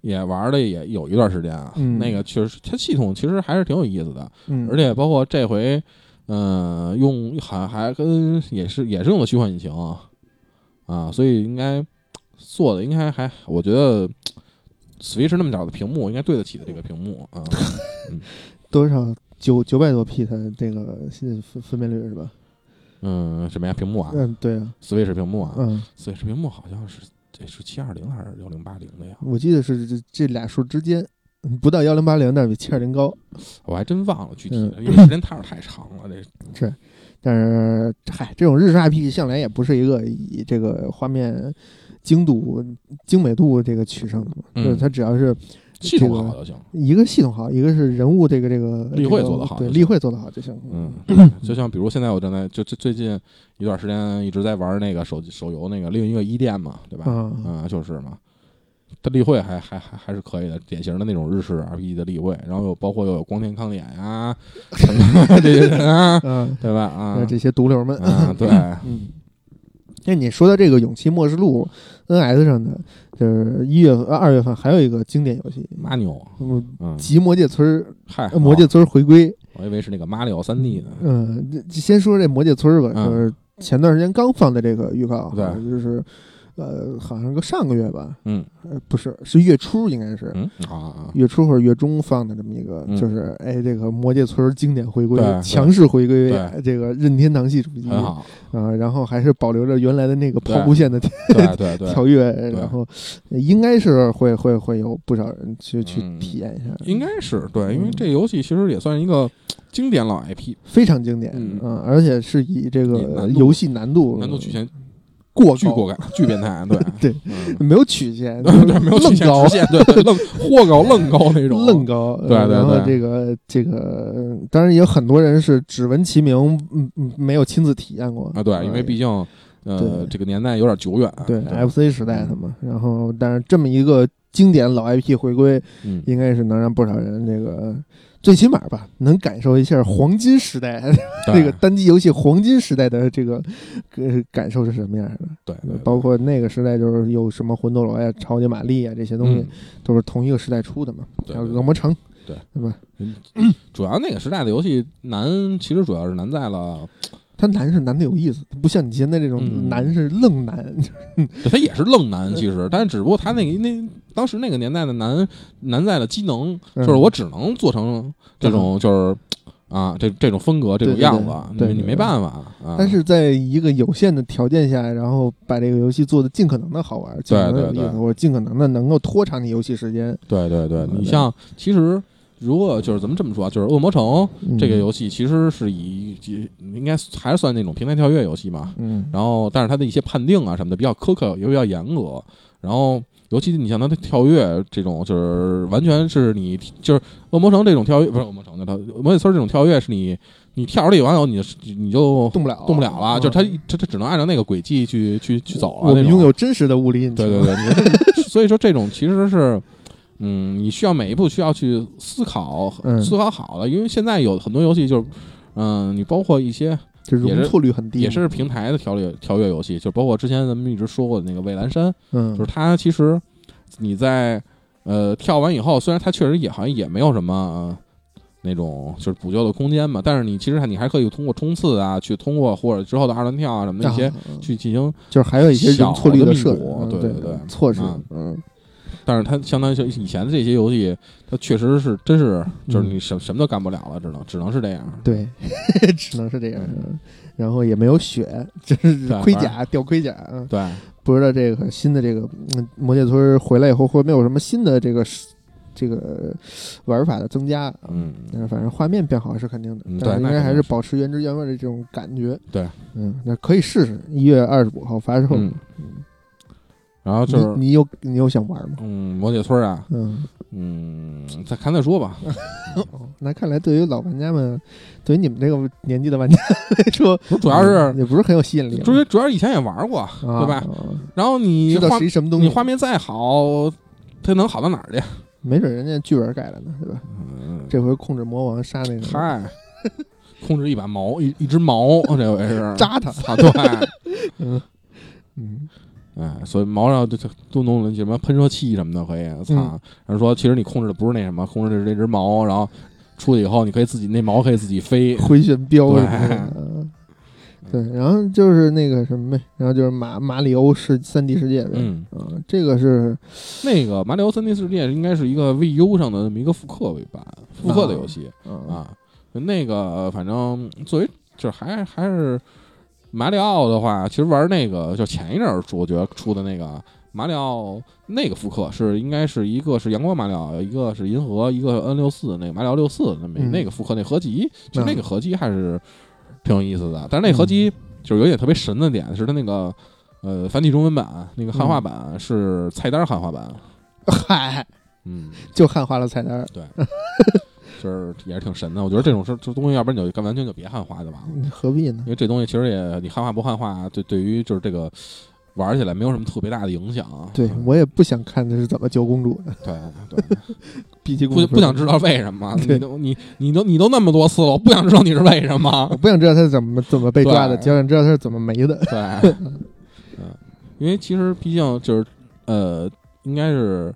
也玩的也有一段时间啊。嗯那个确实，它系统其实还是挺有意思的，嗯，而且包括这回，嗯、用还还跟也是也是用的虚幻引擎啊，啊，所以应该做的应该还，我觉得 Switch 那么小的屏幕应该对得起的这个屏幕啊。多少九九百多 P 它这个分分辨率是吧？嗯，什么呀？屏幕啊嗯，对啊，，Switch 屏幕啊嗯，，Switch 屏幕好像是这是七二零还是幺零八零的呀？我记得是这这俩数之间，嗯不到幺零八零，但是比七二零高。我还真忘了具体的，嗯因为时间太太长了。这 但是，嗨，这种日式 RPG 向来也不是一个以这个画面精度、精美度这个取胜的嘛，嗯就是它只要是系统好就行。一个系统好，一个是人物这个这个例会做得好对例会做得好就行。嗯，就像比如现在我正在就最最近一段时间一直在玩那个手机手游那个另一个伊甸嘛，对吧？嗯啊，就是嘛。它例会还还还还是可以的，典型的那种日式 RPG 的例会，然后有包括又有光天抗脸呀，什么这些人啊，嗯，对吧？啊那，这些毒瘤们，啊，对，嗯。那你说的这个《勇气末世录》，NS 上的，就是一月份、呃二月份还有一个经典游戏，马牛，集魔界村儿，嗨，呃魔界村儿回归。我以为是那个马里奥三 D 呢，嗯，先说这魔界村儿吧，嗯就是前段时间刚放的这个预告，对就是呃，好像个上个月吧，嗯。呃，不是，是月初应该是。嗯？啊啊，月初或者月中放的这么一个，嗯。就是哎，这个魔界村经典回归强势回归这个任天堂系主机。啊，然后还是保留着原来的那个对。跑步线的跳跃，然后应该是会会会有不少人去去嗯体验一下，应该是对，因为嗯这游戏其实也算一个经典老 IP，非常经典，嗯。嗯，而且是以这个游戏难度难度曲线过高巨过感，巨变态，对。对嗯。没有曲线，对 对，没有曲线直，线，对对，愣 货高愣高那种，愣高，对对呃然后对。这个这个，呃当然也有很多人是只闻其名，嗯嗯，没有亲自体验过啊，对，因为毕竟呃这个年代有点久远，对 FC 时代的嘛，然后但是这么一个经典老 IP 回归，嗯，应该是能让不少人这个。最起码吧，能感受一下黄金时代对这个单机游戏黄金时代的这个呃感受是什么样的。对，对包括那个时代就是有什么魂斗罗呀、超级玛丽啊这些东西嗯，都是同一个时代出的嘛。还有对对恶魔城，对对吧？主要那个时代的游戏难，其实主要是难在了，它难是难的有意思，不像你现在这种嗯难是愣难。对它也是愣难，其实，但是只不过他那个那当时那个年代的难难在了机能，嗯就是我只能做成这种就是。啊，这这种风格，这种样子，对对你你没办法啊。但是在一个有限的条件下，然后把这个游戏做的尽可能的好玩，尽可能的有意对对思，或者尽可能的能够拖长你游戏时间。对对对，嗯你像其实如果就是咱们这么说啊，就是《恶魔城》嗯这个游戏其实是以应该还是算那种平台跳跃游戏嘛。嗯，然后，但是它的一些判定啊什么的比较苛刻，也比较严格。然后，尤其你像它的跳跃这种，就是完全是你就是恶魔城这种跳跃，不是恶魔城的，它魔界村这种跳跃是你你跳出去完以后，你你就动不了，动不了了，嗯就是它它它只能按照那个轨迹去去去走了。我们拥有真实的物理引擎。对对对，所以说这种其实是，嗯，你需要每一步需要去思考，嗯。思考好了，因为现在有很多游戏就是，嗯，你包括一些这也是容错率很低，也是平台的调略调阅游戏，就包括之前咱们一直说过的那个蔚蓝山，嗯，就是它其实你在呃跳完以后，虽然它确实也好像也没有什么。呃那种就是补救的空间嘛，但是你其实你还可以通过冲刺啊，去通过或者之后的二段跳啊什么的一些啊。去进行就是还有一些容错率设置小的弥补嗯对对对对措施啊，嗯但是它相当于就以前的这些游戏，它确实是真是就是嗯你什什么都干不了了，只能只能是这样。对，只能是这样。嗯然后也没有血，就是盔甲掉盔甲。嗯对，不知道这个新的这个嗯魔界村回来以后会没有什么新的这个这个玩法的增加啊？嗯，但是反正画面变好是肯定的，嗯但是应该还是保持原汁原味的这种感觉。对，嗯，那可以试试，一月二十五号发售。嗯然后就是你你有你有想玩吗？嗯，魔界村啊，嗯，嗯，再看再说吧。哦，那看来对于老玩家们，对于你们这个年纪的玩家来说，不主要是嗯也不是很有吸引力，主要主要以前也玩过，啊对吧？啊然后你知道是什么东西，你画面再好，它能好到哪儿去？没准人家剧本改了呢，对吧？嗯，这回控制魔王杀那个嗨，控制一把毛，一一只毛，这回是扎他，啊，对，嗯嗯哎，所以毛上就就都弄了什么喷射器什么的，可以，操！嗯然后说其实你控制的不是那什么，控制的是这只毛，然后出去以后，你可以自己那毛可以自己飞，回旋镖对什么的。嗯对，然后就是那个什么呗，然后就是马马里欧世三 D 世界呗，嗯，啊，这个是那个马里欧三 D 世界应该是一个 VU 上的那么一个复刻为版，复刻的游戏啊啊。那个反正作为就是还还是马里奥的话，其实玩那个就前一阵儿出，我觉得出的那个马里奥那个复刻是应该是一个是阳光马里奥，一个是银河，一个 N 六四那个马里奥六四那么嗯那个复刻那合集，其实嗯那个合集还是挺有意思的。但是那合集就是有一点特别神的点，是它那个呃繁体中文版那个汉化版是菜单汉化版，嗨，嗯，就汉化了菜单儿，就是也是挺神的。我觉得这种事这东西，要不然你就干完全就别汉化就完了，嗯何必呢因？为这东西其实也你汉化不汉化，对对于就是这个玩起来没有什么特别大的影响。对嗯我也不想看他是怎么救公主的，对对，毕竟不不想知道为什么，对你都你你都你都那么多次了，我不想知道你是为什么 我。不想知道他是怎么怎么被抓的，对只想知道他是怎么没的。对，嗯，因为其实毕竟就是呃，应该是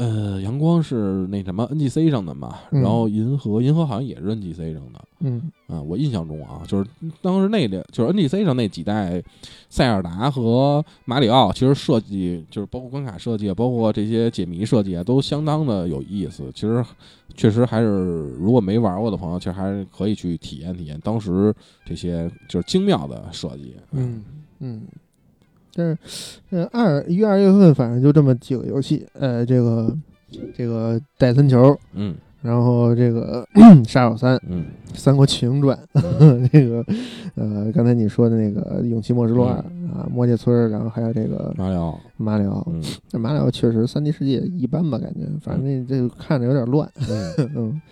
呃，阳光是那什么 NGC 上的嘛，嗯然后银河银河好像也是 NGC 上的。嗯啊，我印象中啊，就是当时那个就是 NGC 上那几代塞尔达和马里奥，其实设计就是包括关卡设计，包括这些解谜设计啊，都相当的有意思。其实确实还是如果没玩过的朋友，其实还是可以去体验体验当时这些就是精妙的设计。嗯嗯，但是呃二一二月份反正就这么几个游戏，呃，这个这个戴森球，嗯然后这个 杀手三，嗯三国群英传，这个呃刚才你说的那个勇气末世录二啊，魔界村，然后还有这个马里奥，马里奥，嗯。这马里奥确实三 D 世界一般吧，感觉反正那这看着有点乱，嗯。嗯，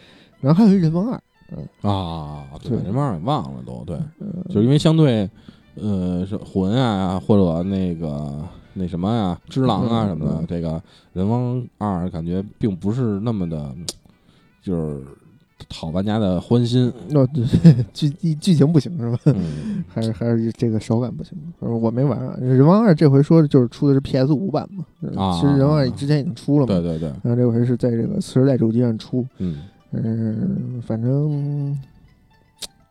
然后还有一人王二，嗯啊，对，对人忘了忘了都对，嗯就是因为相对呃是魂啊或者那个那什么呀、只狼啊嗯什么的，嗯这个人王二感觉并不是那么的，就是讨玩家的欢心。哦对，剧剧情不行是吧？嗯还是还是这个手感不行，反正我没玩啊。人王二这回说的就是出的是 PS 五版嘛，啊其实人王二之前已经出了嘛，对对对，然后这回是在这个次世代主机上出，嗯嗯，反正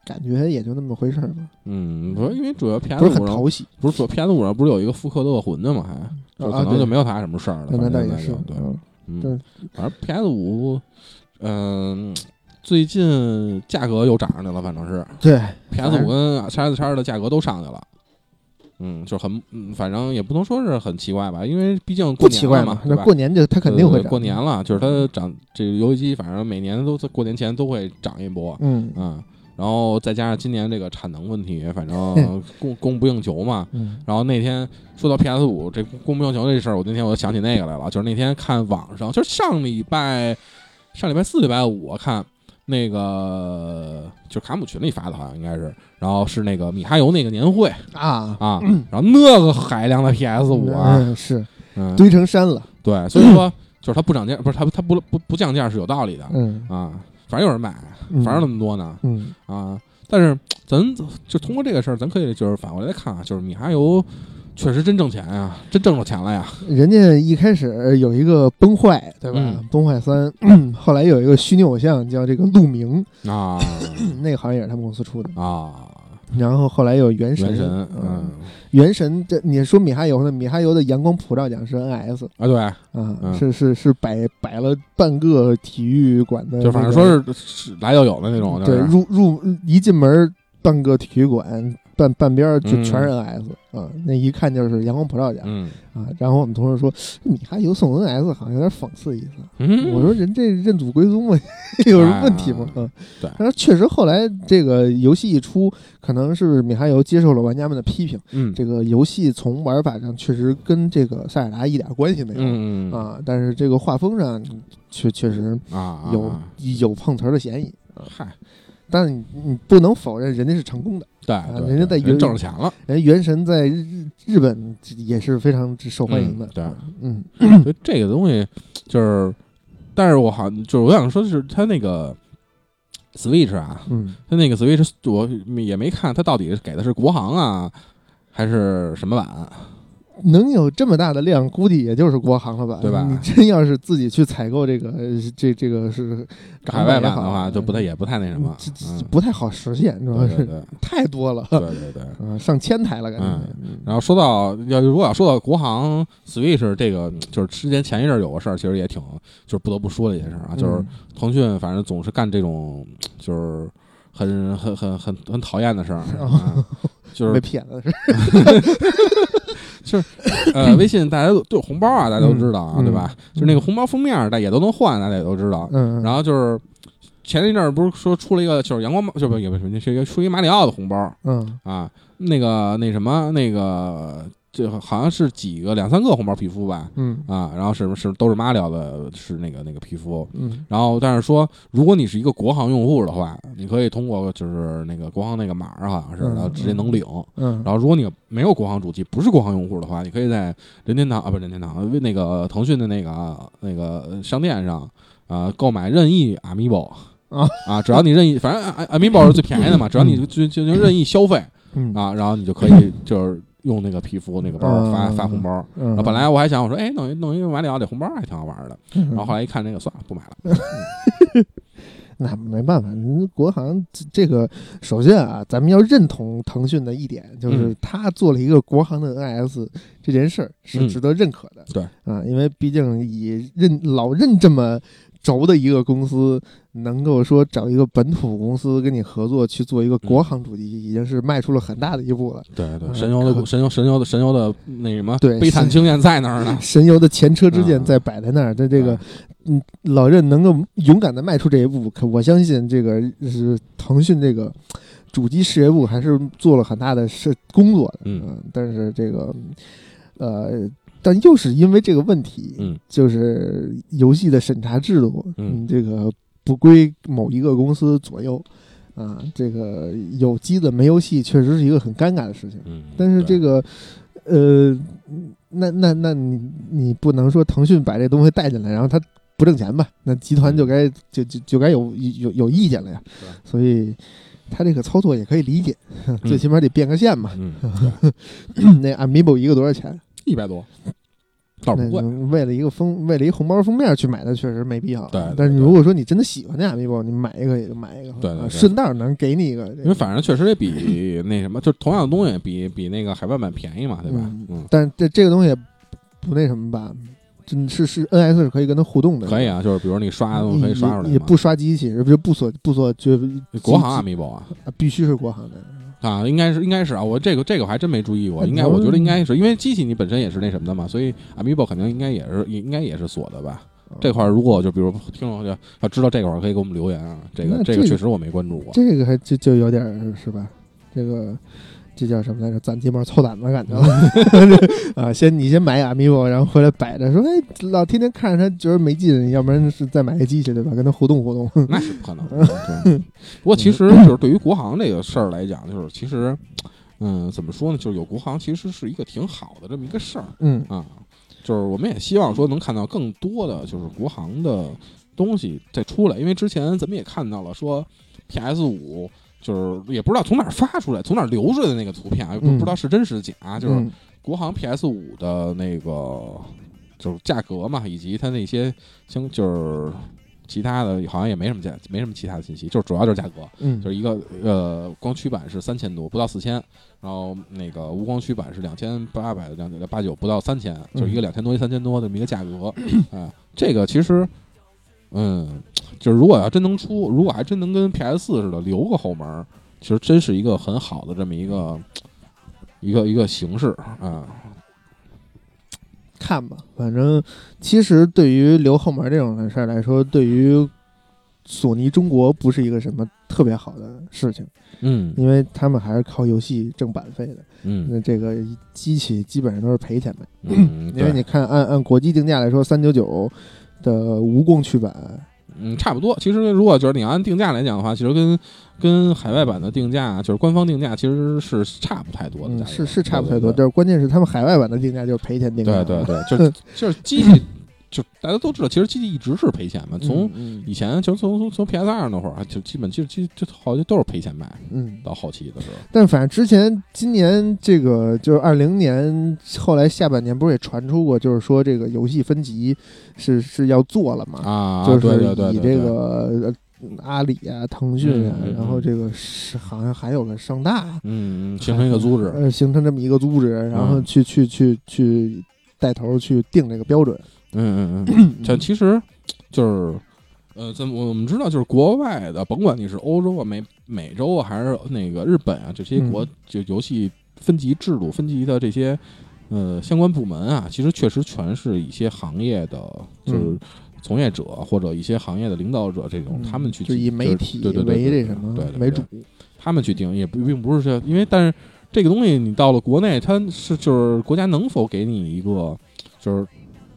感觉也就那么回事儿吧，嗯，不是因为主要 PS 不是很五上讨喜。不是主要 PS 五上不是有一个复刻恶魂的嘛，还就可能就没有他什么事儿了。那那也是，对，嗯。反正 PS 五，嗯，最近价格又涨上去了，反正是。对。PS 五跟叉 S 叉的价格都上去了，嗯，就很，嗯，反正也不能说是很奇怪吧，因为毕竟不过年奇怪嘛，，了嘛？那过年就它肯定会涨。过年，了，就是它涨这个游戏机，反正每年都在过年前都会涨一波，嗯。嗯，然后再加上今年这个产能问题，反正 供供不应求嘛。嗯。然后那天说到 PS 五这供不应求这事儿，我那天我就想起那个来了，就是那天看网上，就是上礼拜上礼拜四、礼拜五我看那个就卡姆群里发的，好像应该是，然后是那个米哈游那个年会。啊，啊，然后那个海量的 PS 五啊，嗯是。嗯，堆成山了，对，所以说 就是它不涨价，不是它它不不不降价是有道理的。嗯。啊，反正有人买，嗯反正那么多呢嗯啊。但是 咱就通过这个事儿，咱可以就是反过来看啊，就是米哈游确实真挣钱呀，真挣着钱了呀。人家一开始有一个崩坏，对吧？嗯崩坏三，后来有一个虚拟偶像叫这个陆明，啊 那个好像也是他们公司出的。啊，然后后来有原神，原神，嗯。嗯，原神这你说米哈游呢？米哈游的阳光普照奖是 NS 啊对，啊，嗯。是是是摆摆了半个体育馆的、就反正说是是来就有的那种，对入入一进门半个体育馆半半边儿就嗯全是 NS 啊，那一看就是阳光普照奖嗯啊。然后我们同事说米哈游送 NS 好像有点讽刺意思。嗯，我说人这认祖归宗嘛，有什么问题吗？嗯，对但是确实后来这个游戏一出，可能是米哈游接受了玩家们的批评，嗯这个游戏从玩法上确实跟这个塞尔达一点关系没有、嗯嗯啊，但是这个画风上确确实啊有、有碰瓷儿的嫌疑。嗨，但是你你不能否认人家是成功的，对对，人家在对原挣着钱了，人家原神在日日本也是非常受欢迎的。嗯对。嗯。所以这个东西就是，但是我好像就是我想说的是，它那个 Switch 啊，嗯，它那个 Switch 我也没看，它到底是给的是国行啊，还是什么版？能有这么大的量，估计也就是国行了吧，对吧你真要是自己去采购这个，呃这这个是海外版的话就不太也不太那什么，不太好实现，主要是 太多了，对对对。啊，上千台了，感觉。嗯然后说到要如果要说到国行 Switch 这个，就是之前前一阵儿有个事儿，其实也挺就是不得不说的一件事儿啊，就是嗯腾讯反正总是干这种就是很很很很很讨厌的事儿，啊就被是骗了是，呃微信大家都都有红包啊，大家都知道啊，嗯对吧？就是那个红包封面儿大家也都能换，大家也都知道。嗯，然后就是前一阵儿不是说出了一个就是阳光就不也不是是一个出一马里奥的红包嗯啊，那个那什么那个这好像是几个两三个红包皮肤吧嗯。啊，然后是是都是马里奥的，是那个那个皮肤。嗯。然后，但是说，如果你是一个国行用户的话，你可以通过就是那个国行那个码儿，好像是，嗯然后直接能领。嗯，然后，如果你没有国行主机，不是国行用户的话，你可以在任天堂啊，不是任天堂，那个腾讯的那个那个商店上啊、购买任意 Amiibo 啊。啊，只要你任意，反正 Amiibo 是最便宜的嘛，只要你就就就任意消费。嗯。啊，然后你就可以就是用那个皮肤那个包发嗯发红包。嗯，然后本来我还想我说，哎，弄一弄一个马里奥这红包还挺好玩的，嗯，然后后来一看那个，算了，不买了。那没办法，您国行这这个，首先啊，咱们要认同腾讯的一点，就是嗯他做了一个国行的 NS 这件事儿是嗯值得认可的。对啊，因为毕竟以认老认这么轴的一个公司，能够说找一个本土公司跟你合作去做一个国行主机，已经是迈出了很大的一步了。对对，嗯神游的神游神游的神游的那什么对悲惨经验在那儿呢。神游的前车之鉴啊在摆在那儿，在这个嗯，老任能够勇敢的迈出这一步，可我相信这个是腾讯这个主机事业部还是做了很大的事工作的，嗯但是这个呃，但又是因为这个问题，嗯就是游戏的审查制度，嗯这个不归某一个公司左右。啊，这个有机子没游戏，确实是一个很尴尬的事情。嗯，但是这个，呃，那那那你你不能说腾讯把这东西带进来，然后他不挣钱吧？那集团就该就就就该有有有意见了呀。所以他这个操作也可以理解，最起码得变个线嘛。嗯，那 Amiibo 一个多少钱？一百多，倒是不贵。为了一个封，为了一个红包封面去买的，确实没必要。对对但是对如果说你真的喜欢那 Amiibo，你买一个也就买一个，对对顺道能给你一个。因为反正确实也比那什么，就同样的东西比比那个海外版便宜嘛，对吧？嗯嗯，但这这个东西不那什么吧？真是是 NS 是可以跟它互动的，可以啊，就是比如你刷东西，可以刷出来嘛。也也不刷机器，就不锁不锁就国行 Amiibo 啊啊，必须是国行的。啊，应该是应该是啊，我这个这个我还真没注意过，应该我觉得应该是因为机器你本身也是那什么的嘛，所以 Amiibo 肯定应该也是应该也是锁的吧。这块儿如果就比如听众要要知道这块儿可以给我们留言啊，这个这个这个确实我没关注过。这个还就就有点是吧？这个这叫什么来着？攒鸡毛凑胆子感觉了 啊！先你先买 Amiibo，然后回来摆着说，哎，老天天看着他觉得没劲，要不然是再买个机器对吧？跟他互动互动。那是不可能的。对 不过其实就是对于国行这个事儿来讲，就是其实，嗯，怎么说呢？就是有国行其实是一个挺好的这么一个事儿嗯啊。就是我们也希望说能看到更多的就是国行的东西再出来，因为之前咱们也看到了说 PS 五。就是也不知道从哪儿发出来，从哪儿流出来的那个图片啊，不知道是真是假。就是嗯国行 PS 五的那个就是价格嘛，以及它那些相就是其他的好像也没什么价，没什么其他的信息，就是主要就是价格，嗯就是一个呃光驱版是三千多，不到四千，然后那个无光驱版是两千八百两八九，不到三千，就是一个两千多一三千多的这么一个价格 啊。这个其实嗯，就是如果要真能出，如果还真能跟 PS 四似的留个后门，其实真是一个很好的这么一个一个一个形式啊。看吧，反正其实对于留后门这种的事儿来说，对于索尼中国不是一个什么特别好的事情，嗯因为他们还是靠游戏挣版费的。嗯那这个机器基本上都是赔钱卖，嗯，因为你看按按国际定价来说，三九九的无光驱版，嗯，差不多。其实如果就是你按定价来讲的话，其实跟跟海外版的定价，就是官方定价，其实是差不太多的嗯，是是差不太多，对但是关键是他们海外版的定价就是赔钱定价。对对对，就是就是机器，就大家都知道，其实机器一直是赔钱嘛。从嗯以前就从从从 PS 二那会儿，就基本其实其实就好像都是赔钱卖，嗯，到后期的时候。但反正之前今年这个就是二零年，后来下半年不是也传出过，就是说这个游戏分级是是要做了嘛，啊，就是对对对以对这个呃阿里啊、腾讯啊，嗯嗯嗯然后这个是好像还有个盛大，嗯嗯，形成一个组织。呃，形成这么一个组织，然后嗯去去去去带头去定这个标准。嗯嗯嗯，这其实就是。呃，咱们我们知道，就是国外的，甭管你是欧洲啊、美美洲啊，还是那个日本啊，这些国、嗯就游戏分级制度、分级的这些呃相关部门啊，其实确实全是一些行业的，就是嗯从业者或者一些行业的领导者这种，他们去就以媒体对对对对为这什么为主。他们去定，也不并不是说，因为但是这个东西你到了国内，它是就是国家能否给你一个就是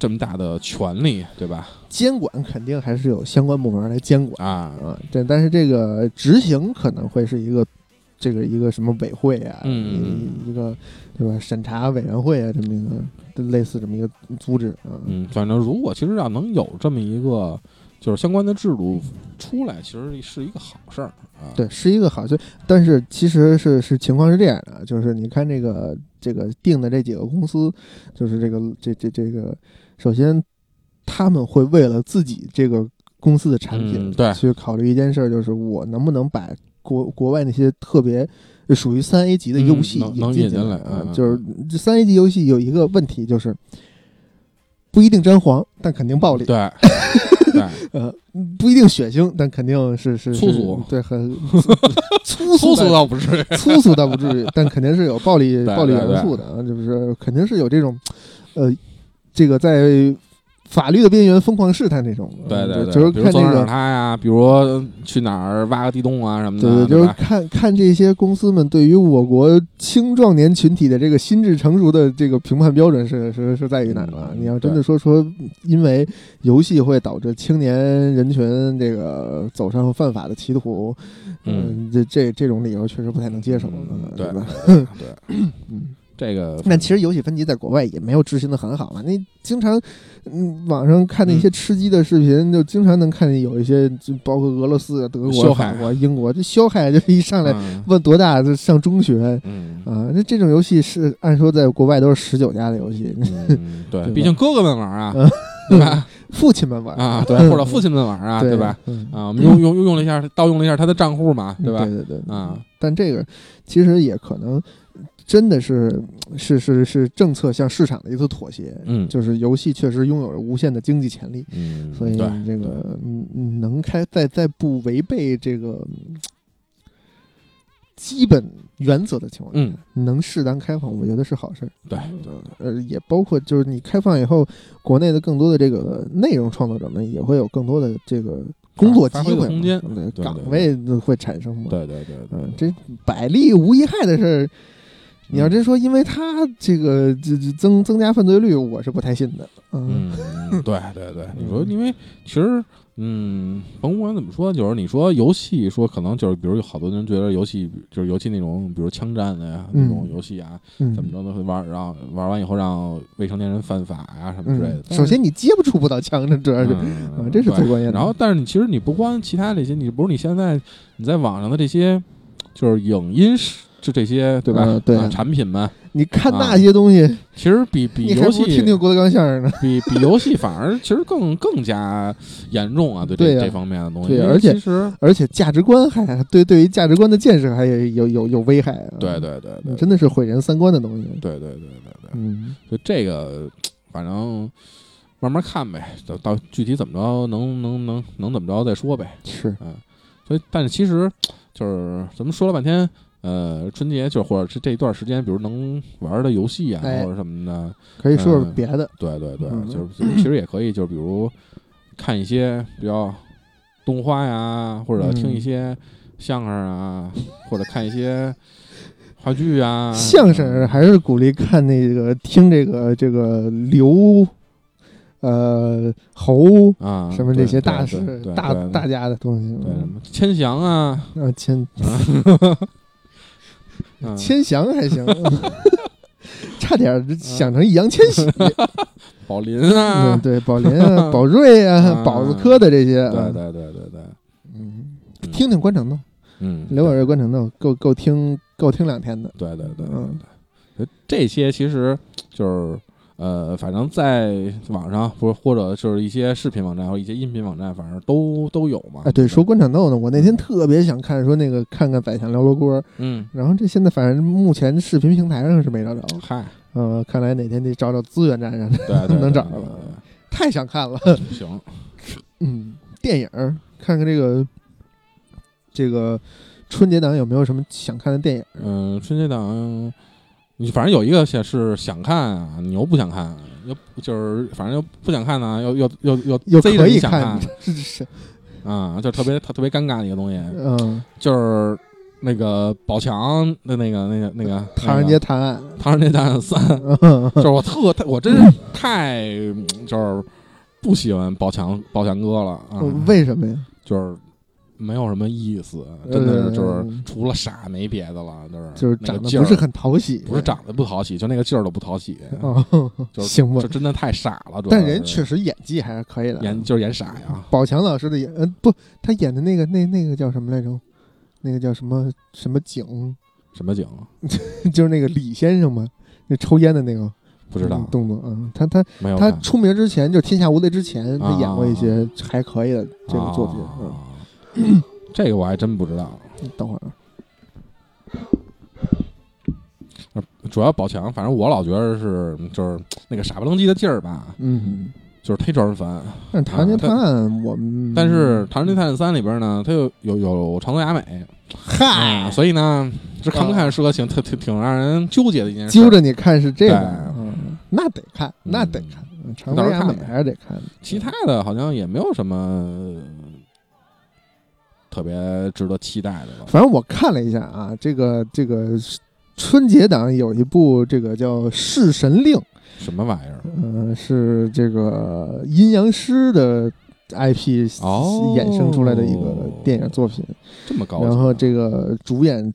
这么大的权利，对吧？监管肯定还是有相关部门来监管啊，啊，这但是这个执行可能会是一个这个一个什么委会啊，嗯一一个对吧审查委员会啊，这么一个类似这么一个组织啊，嗯，反正如果其实要能有这么一个就是相关的制度出来，其实是一个好事儿啊。对，是一个好事。但是其实是是情况是这样的，就是你看这个这个定的这几个公司，就是这个这这这个，首先他们会为了自己这个公司的产品，嗯对去考虑一件事儿，就是我能不能把国国外那些特别属于三 A 级的游戏嗯能能进进引进来嗯啊就是这三 A 级游戏有一个问题就是。不一定沾黄，但肯定暴力。对 对，呃，不一定血腥，但肯定是是是粗俗对，很 粗粗俗倒不至于。粗俗倒不至于，但肯定是有暴力暴力元素的啊，就是肯定是有这种，呃，这个在法律的边缘疯狂试探这种，对对对，嗯就是看这个。他呀，比如去哪儿挖个地洞啊什么的，对对，对？就是看看这些公司们对于我国青壮年群体的这个心智成熟的这个评判标准是是是在于哪儿了？嗯你要真的说说，因为游戏会导致青年人群这个走上犯法的歧途，嗯，这这这种理由确实不太能接受，嗯对吧？对对，嗯。这个那其实游戏分级在国外也没有执行的很好嘛。那经常，嗯，网上看那些吃鸡的视频，就经常能看见有一些，就包括俄罗斯、德国、肖海法国、英国，这肖海 就一上来嗯问多大，就上中学嗯啊。那这种游戏是按说在国外都是十九加的游戏，嗯，对，对毕竟哥哥们玩啊嗯，对吧？父亲们玩啊，对，或者父亲们玩啊，对对吧？？嗯啊，我们用用用了一下，盗用了一下他的账户嘛，对吧？对对对啊，但这个其实也可能真的是是是是政策向市场的一次妥协。嗯就是游戏确实拥有着无限的经济潜力，嗯，所以这个能开在在不违背这个嗯基本原则的情况下，嗯能适当开放，我觉得是好事儿。对对对，呃，也包括就是你开放以后，国内的更多的这个内容创作者们也会有更多的这个工作机会空间岗位会产生嘛。对对对对，嗯，这百利无一害的事儿，你要真说因为他这个这这增增加犯罪率，我是不太信的。嗯嗯，对对对，你说，因为其实嗯，甭管怎么说，就是你说游戏，说可能就是，比如有好多人觉得游戏就是尤其那种，比如枪战的呀嗯那种游戏啊，嗯，怎么着都会玩，让玩完以后让未成年人犯法呀什么之类的嗯。。首先你接不触不到枪，这主要是这是最关键的。然后，但是你其实你不光其他这些，你不是你现在你在网上的这些，就是影音是就这些对吧？嗯对啊产品们你看啊那些东西，其实比比游戏听听郭德纲相声呢。比比游戏反而其实更更加严重啊，对这对呀这方面的东西。对而且其实而且价值观还对对于价值观的建设还有有有有危害啊。对对对对真的是毁人三观的东西。对对对对对，嗯，就这个反正慢慢看呗，到到具体怎么着能能能能怎么着再说呗。是，嗯所以，但是其实就是咱们说了半天，呃，春节就或者是这一段时间，比如能玩的游戏啊，哎。或者什么的，可以说说嗯。别的。对对对，嗯。就是其实也可以，就是比如看一些比较动画呀，或者听一嗯。些相声啊，或者看一些话剧啊，相声还是鼓励看那个听这个这个刘，呃侯啊什么这些大对对师大大家的东西。对什么千祥啊，啊，千 嗯。千祥还行，差点想成易烊千玺。宝林啊。嗯，，对，宝林啊，宝瑞啊，啊宝子科的这些。对啊对对对对，嗯，嗯。听听关城的嗯，刘宝瑞关城的，够够听够听两天的。对对对对嗯。对，这些其实就是呃，反正在网上不是或者就是一些视频网站或者一些音频网站，反正都都有嘛。哎，对，说关场斗呢，我那天特别想看，说那个看看宰相聊罗锅，嗯，然后这现在反正目前视频平台上是没找着，嗨，呃，看来哪天得找找资源站上，对对，能找着了太想看了。行，嗯，电影儿看看这个这个春节档有没有什么想看的电影？嗯，春节档。你反正有一个想是想看啊，你又不想看，又就是反正又不想看呢，又又又又又可以想看是是，啊，就特别特特别尴尬的一个东西，嗯，就是那个宝强的那个那个那个《唐人街探案《唐人街探案三》，》嗯，就是我特我真是太嗯就是不喜欢宝强宝强哥了啊，为什么呀？就是没有什么意思，真的是就是嗯除了傻没别的了，就是就是长得不是很讨喜，不是长得不讨喜，就那个劲儿都不讨喜，哦，就是行吧。就。真的太傻了。但人确实演技还是可以的，演就是演傻呀，宝强老师的演，呃，不，他演的那个那那个叫什么来着？那个叫什么什么景？什么景？就是那个李先生嘛，那抽烟的那个。不知道。嗯，动作啊、嗯他他他出名之前，就《天下无贼》之前，他演过一些啊。还可以的这个作品。嗯，啊 这个我还真不知道。你等会儿。啊，主要宝强，反正我老觉得是就是那个傻不愣叽的劲儿吧，嗯，就是忒招人烦。但《唐人街探案》我们但是《唐人街探案三》里边呢，它又有有长泽雅美，嗨。啊，，所以呢，这看不看是个挺挺挺挺让人纠结的一件事。揪着你看是这个，嗯，那得看，那得看，嗯。长泽雅美还是得看。其他的好像也没有什么呃特别值得期待的了。反正我看了一下啊，这个这个春节档有一部这个叫《弑神令》，什么玩意儿？呃，是这个阴阳师的 IP 哦衍生出来的一个电影作品。这么高级？然后这个主演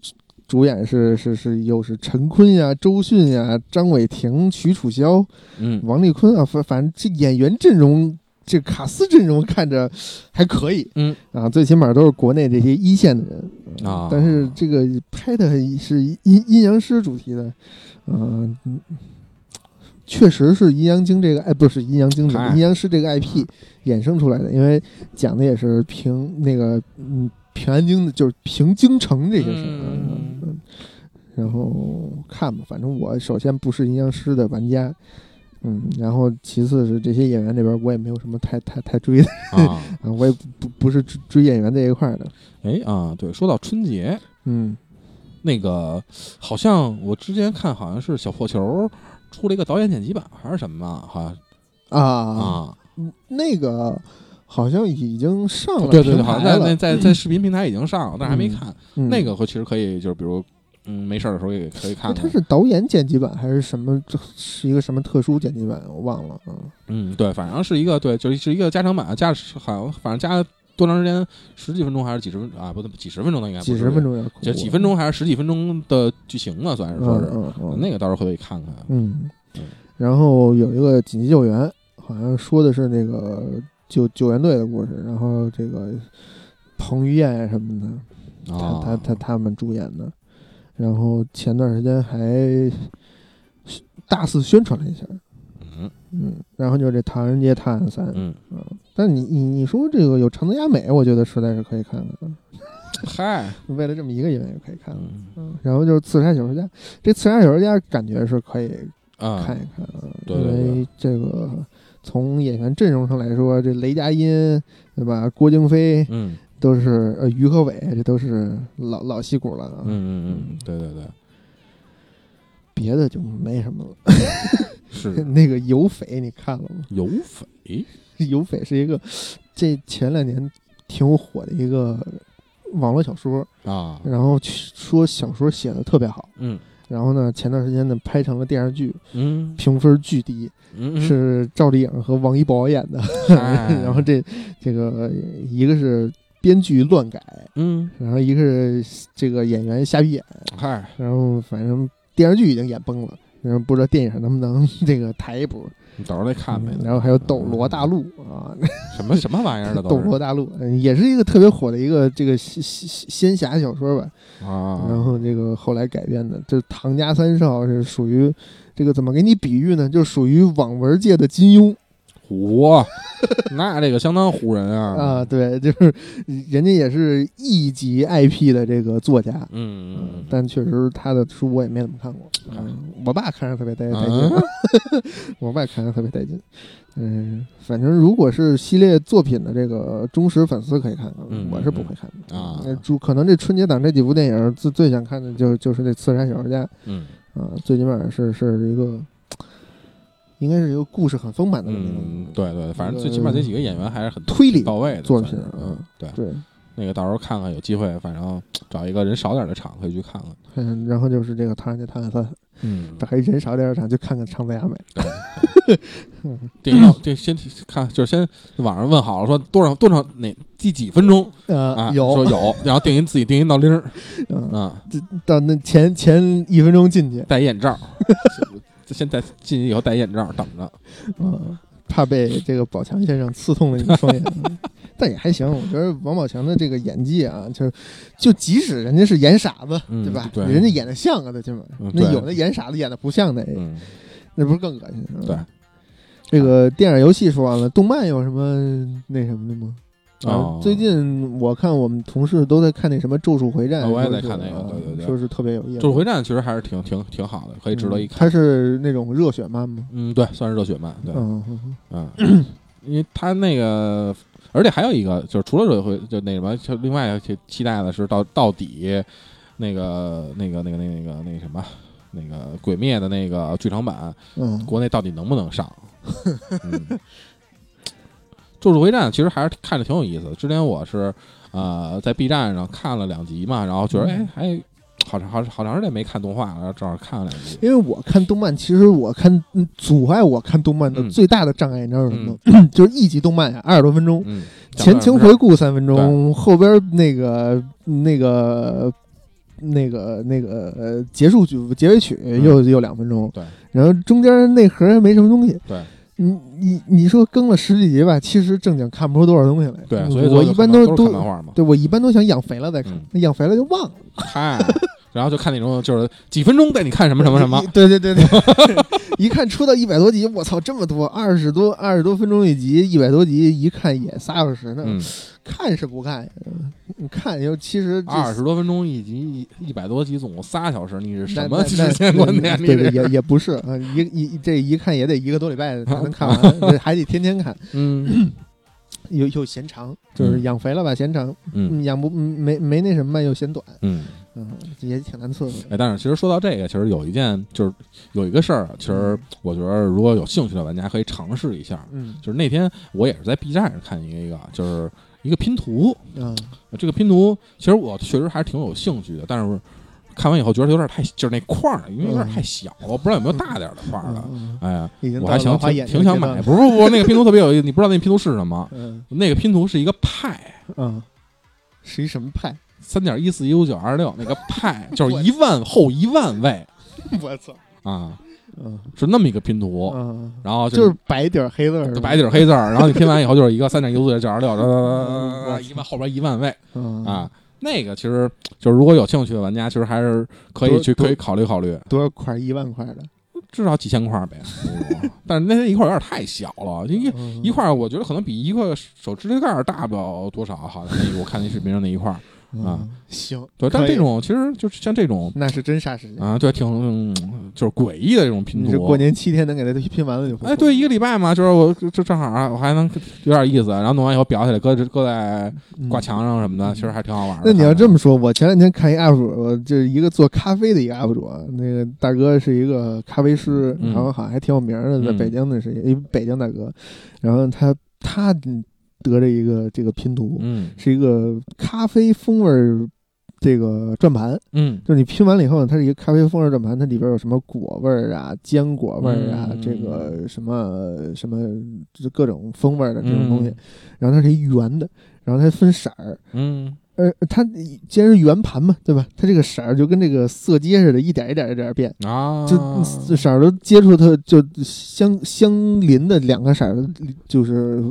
主演是是是又是陈坤呀、周迅呀、张伟霆、徐楚萧、嗯王丽坤啊，反反正这演员阵容。这卡斯阵容看着还可以，嗯。啊，最起码都是国内这些一线的人啊。但是这个拍的是阴阴阳师主题的，嗯、嗯确实是阴阳经这个哎，不是阴阳经阴阳师这个 IP 衍生出来的，因为讲的也是平那个嗯平安京的，就是平京城这些事儿。嗯嗯嗯。然后看吧，反正我首先不是阴阳师的玩家，嗯，然后其次是这些演员这边我也没有什么太太太追的啊，啊，我也不不不是追追演员这一块儿的，哎啊，对，说到春节，嗯。那个好像我之前看好像是小破球出了一个导演剪辑版还是什么，好像啊啊，那个好像已经上了对对对，好像在那，在在视频平台已经上了，但是还没嗯看。嗯。那个会其实可以，就是比如嗯，没事儿的时候也可以看看。他是导演剪辑版还是什么？这是一个什么特殊剪辑版？我忘了。嗯，嗯，对，反正是一个对，就是一个加长版，加好像反正加多长时间？十几分钟还是几十分啊？不对，几十分钟的应该几十分，钟有点恐怖就几分钟还是十几分钟的剧情呢？算是说是、嗯嗯嗯那个，到时候可以看看。嗯嗯，然后有一个紧急救援，好像说的是那个救救援队的故事，然后这个彭于晏什么的，啊，他他他他们主演的，然后前段时间还大肆宣传了一下，嗯。嗯，然后就是这《唐人街探案三》，嗯，但你你你说这个有长泽雅美，我觉得实在是可以看看，嗨，为了这么一个演员也可以看的。嗯。嗯，然后就是《刺杀小说家》，这《刺杀小说家》感觉是可以啊，看一看啊，对对因为这个从演员阵容上来说，这雷佳音对吧？郭京飞嗯都是呃于和伟，这都是老老戏骨了啊。嗯嗯嗯，对对对，别的就没什么了。是 那个有匪你看了吗？有匪 有匪是一个这前两年挺火的一个网络小说，啊，然后说小说写的特别好，嗯然后呢前段时间呢拍成了电视剧，嗯评分巨低，嗯，是赵丽颖和王一博演的。哎然后这这个一个是编剧乱改，嗯，然后一个是这个演员瞎逼演，嗨，然后反正电视剧已经演崩了。然后不知道电影能不能这个抬一波，你到时候再看呗嗯。然后还有《斗罗大陆》啊，什么什么玩意儿的《斗罗大陆》嗯也是一个特别火的一个这个仙仙仙侠小说吧。啊，然后这个后来改编的，这唐家三少是属于这个怎么给你比喻呢？就属于网文界的金庸嚯，那这个相当唬人啊。啊，对，就是人家也是一级 IP 的这个作家，嗯嗯但确实他的书我也没怎么看过。嗯。嗯，我爸看着特别带带劲，啊我爸看着特别带劲。嗯，反正如果是系列作品的这个忠实粉丝可以看我是不会看的啊。那主可能这春节档这几部电影最最想看的就就是那《刺杀小说家》嗯。啊，最起码是是一个，应该是一个故事很丰满的那嗯，种对对，反正最起码这几个演员还是很推理到位的作品嗯嗯，对，对。那个到时候看看有机会，反正找一个人少点的场可以去看看。嗯，然后就是这个《唐人街探案三》，嗯，找一人少点的场去看看长泽雅美。电影要这先看，就是先网上问好了，说多少多少哪第几分钟呃，啊？有说有，然后定音自己定音闹铃儿嗯，啊，到那前前一分钟进去，戴眼罩，先戴进去以后戴眼罩等着。嗯，怕被这个宝强先生刺痛了你双眼。嗯 但也还行，我觉得王宝强的这个演技啊，就就即使人家是演傻子，嗯对吧？对人家演的像啊，最起码那有的演傻子演的不像的，那不是更恶心？嗯对。这个电影游戏说完了，动漫有什么那什么的吗？哦啊，最近我看我们同事都在看那什么《咒术回战》啊我也在看那个啊对对对说是特别有意思。咒术回战其实还是挺挺挺好的，可以值得一看。嗯它是那种热血漫吗？嗯，对，算是热血漫，对，嗯，嗯 因为他那个，而且还有一个，就是除了热血回，就那什么，就另外期期待的是到到底那个那个那个那个那个那个什么。那个鬼灭的那个剧场版，嗯，国内到底能不能上？嗯，咒术回战其实还是看着挺有意思的。之前我是呃在 B 站上看了两集嘛，然后觉得哎嗯还好长好好长时间没看动画了，然后正好看了两集。因为我看动漫，其实我看嗯阻碍我看动漫的嗯最大的障碍，你知道是什么吗？就是一集动漫呀，二十多分钟，嗯，前情回顾三分钟，后边那个那个那个那个呃结束曲结尾曲又又两分钟，对，然后中间内核没什么东西，对。你你你说更了十几集吧，其实正经看不出多少东西来。对，所以我一般都都漫画嘛。对我一般都想养肥了再看嗯，养肥了就忘了。嗨，然后就看那种就是几分钟带你看什么什么什么，对对对对，一看出到一百多集，我操，这么多，二十多二十多分钟一集，一百多集，一看也仨小时呢。嗯，看是不看呀？你看又其实二十多分钟一集，一一百多集，总共仨小时，你是什么时间观念？这对对，也也不是啊，一一这一看也得一个多礼拜才能看完，这 还得天天看，嗯又又嫌长，就是养肥了吧嫌长，嗯嗯养不没没那什么又嫌短，嗯。嗯，也挺难伺候的。哎，但是其实说到这个，其实有一件就是有一个事儿，其实我觉得如果有兴趣的玩家可以尝试一下。嗯就是那天我也是在 B 站上看一个，就是一个拼图。嗯这个拼图其实我确实还是挺有兴趣的，但是看完以后觉得有点太，就是那块儿，因为有点太小了，我不知道有没有大点的块儿的。嗯哎呀，我还想挺挺想买，不是不是不，那个拼图 特别有意思，你不知道那拼图是什么？嗯那个拼图是一个派，嗯，是一什么派？三点一四一五九二六，那个派 就是一万后一万位我操！啊，嗯是那么一个拼图，嗯，然后就是是白底儿黑字儿，就白底儿黑字儿，然后你拼完以后就是一个三点一四九二六，一万后边一万位嗯啊。那个其实就是如果有兴趣的玩家，其实还是可以去可以考虑考虑，多少块？一万块的，至少几千块儿呗。但是那一块儿有点太小了，一嗯一块儿我觉得可能比一个手指甲盖大不了多少，好像那我看那视频上那一块儿。啊嗯行，对，但这种其实就是像这种那是真杀时间。啊，对，挺、嗯就是诡异的这种拼图。过年七天能给它拼完了就哎，对，一个礼拜嘛，就是我就正好啊我还能有点意思，然后弄完以后裱起来，搁搁在嗯挂墙上什么的，其实还挺好玩的。那你要这么么说，我前两天看一 UP 主，就是一个做咖啡的一个 UP 主，那个大哥是一个咖啡师，嗯然后好像还挺有名的，在嗯北京的是一北京大哥，然后他他得着一个这个拼图，嗯。是一个咖啡风味儿这个转盘，嗯。就是你拼完了以后呢，它是一个咖啡风味儿转盘，它里边有什么果味儿啊、坚果味儿啊，嗯这个什么什么就是各种风味儿的这种东西，嗯。然后它是一圆的，然后它分色儿。嗯。呃，它既然是圆盘嘛，对吧？它这个色儿就跟这个色阶似的，一点一点一点变，啊，就色儿都接触它就相相邻的两个色儿，就是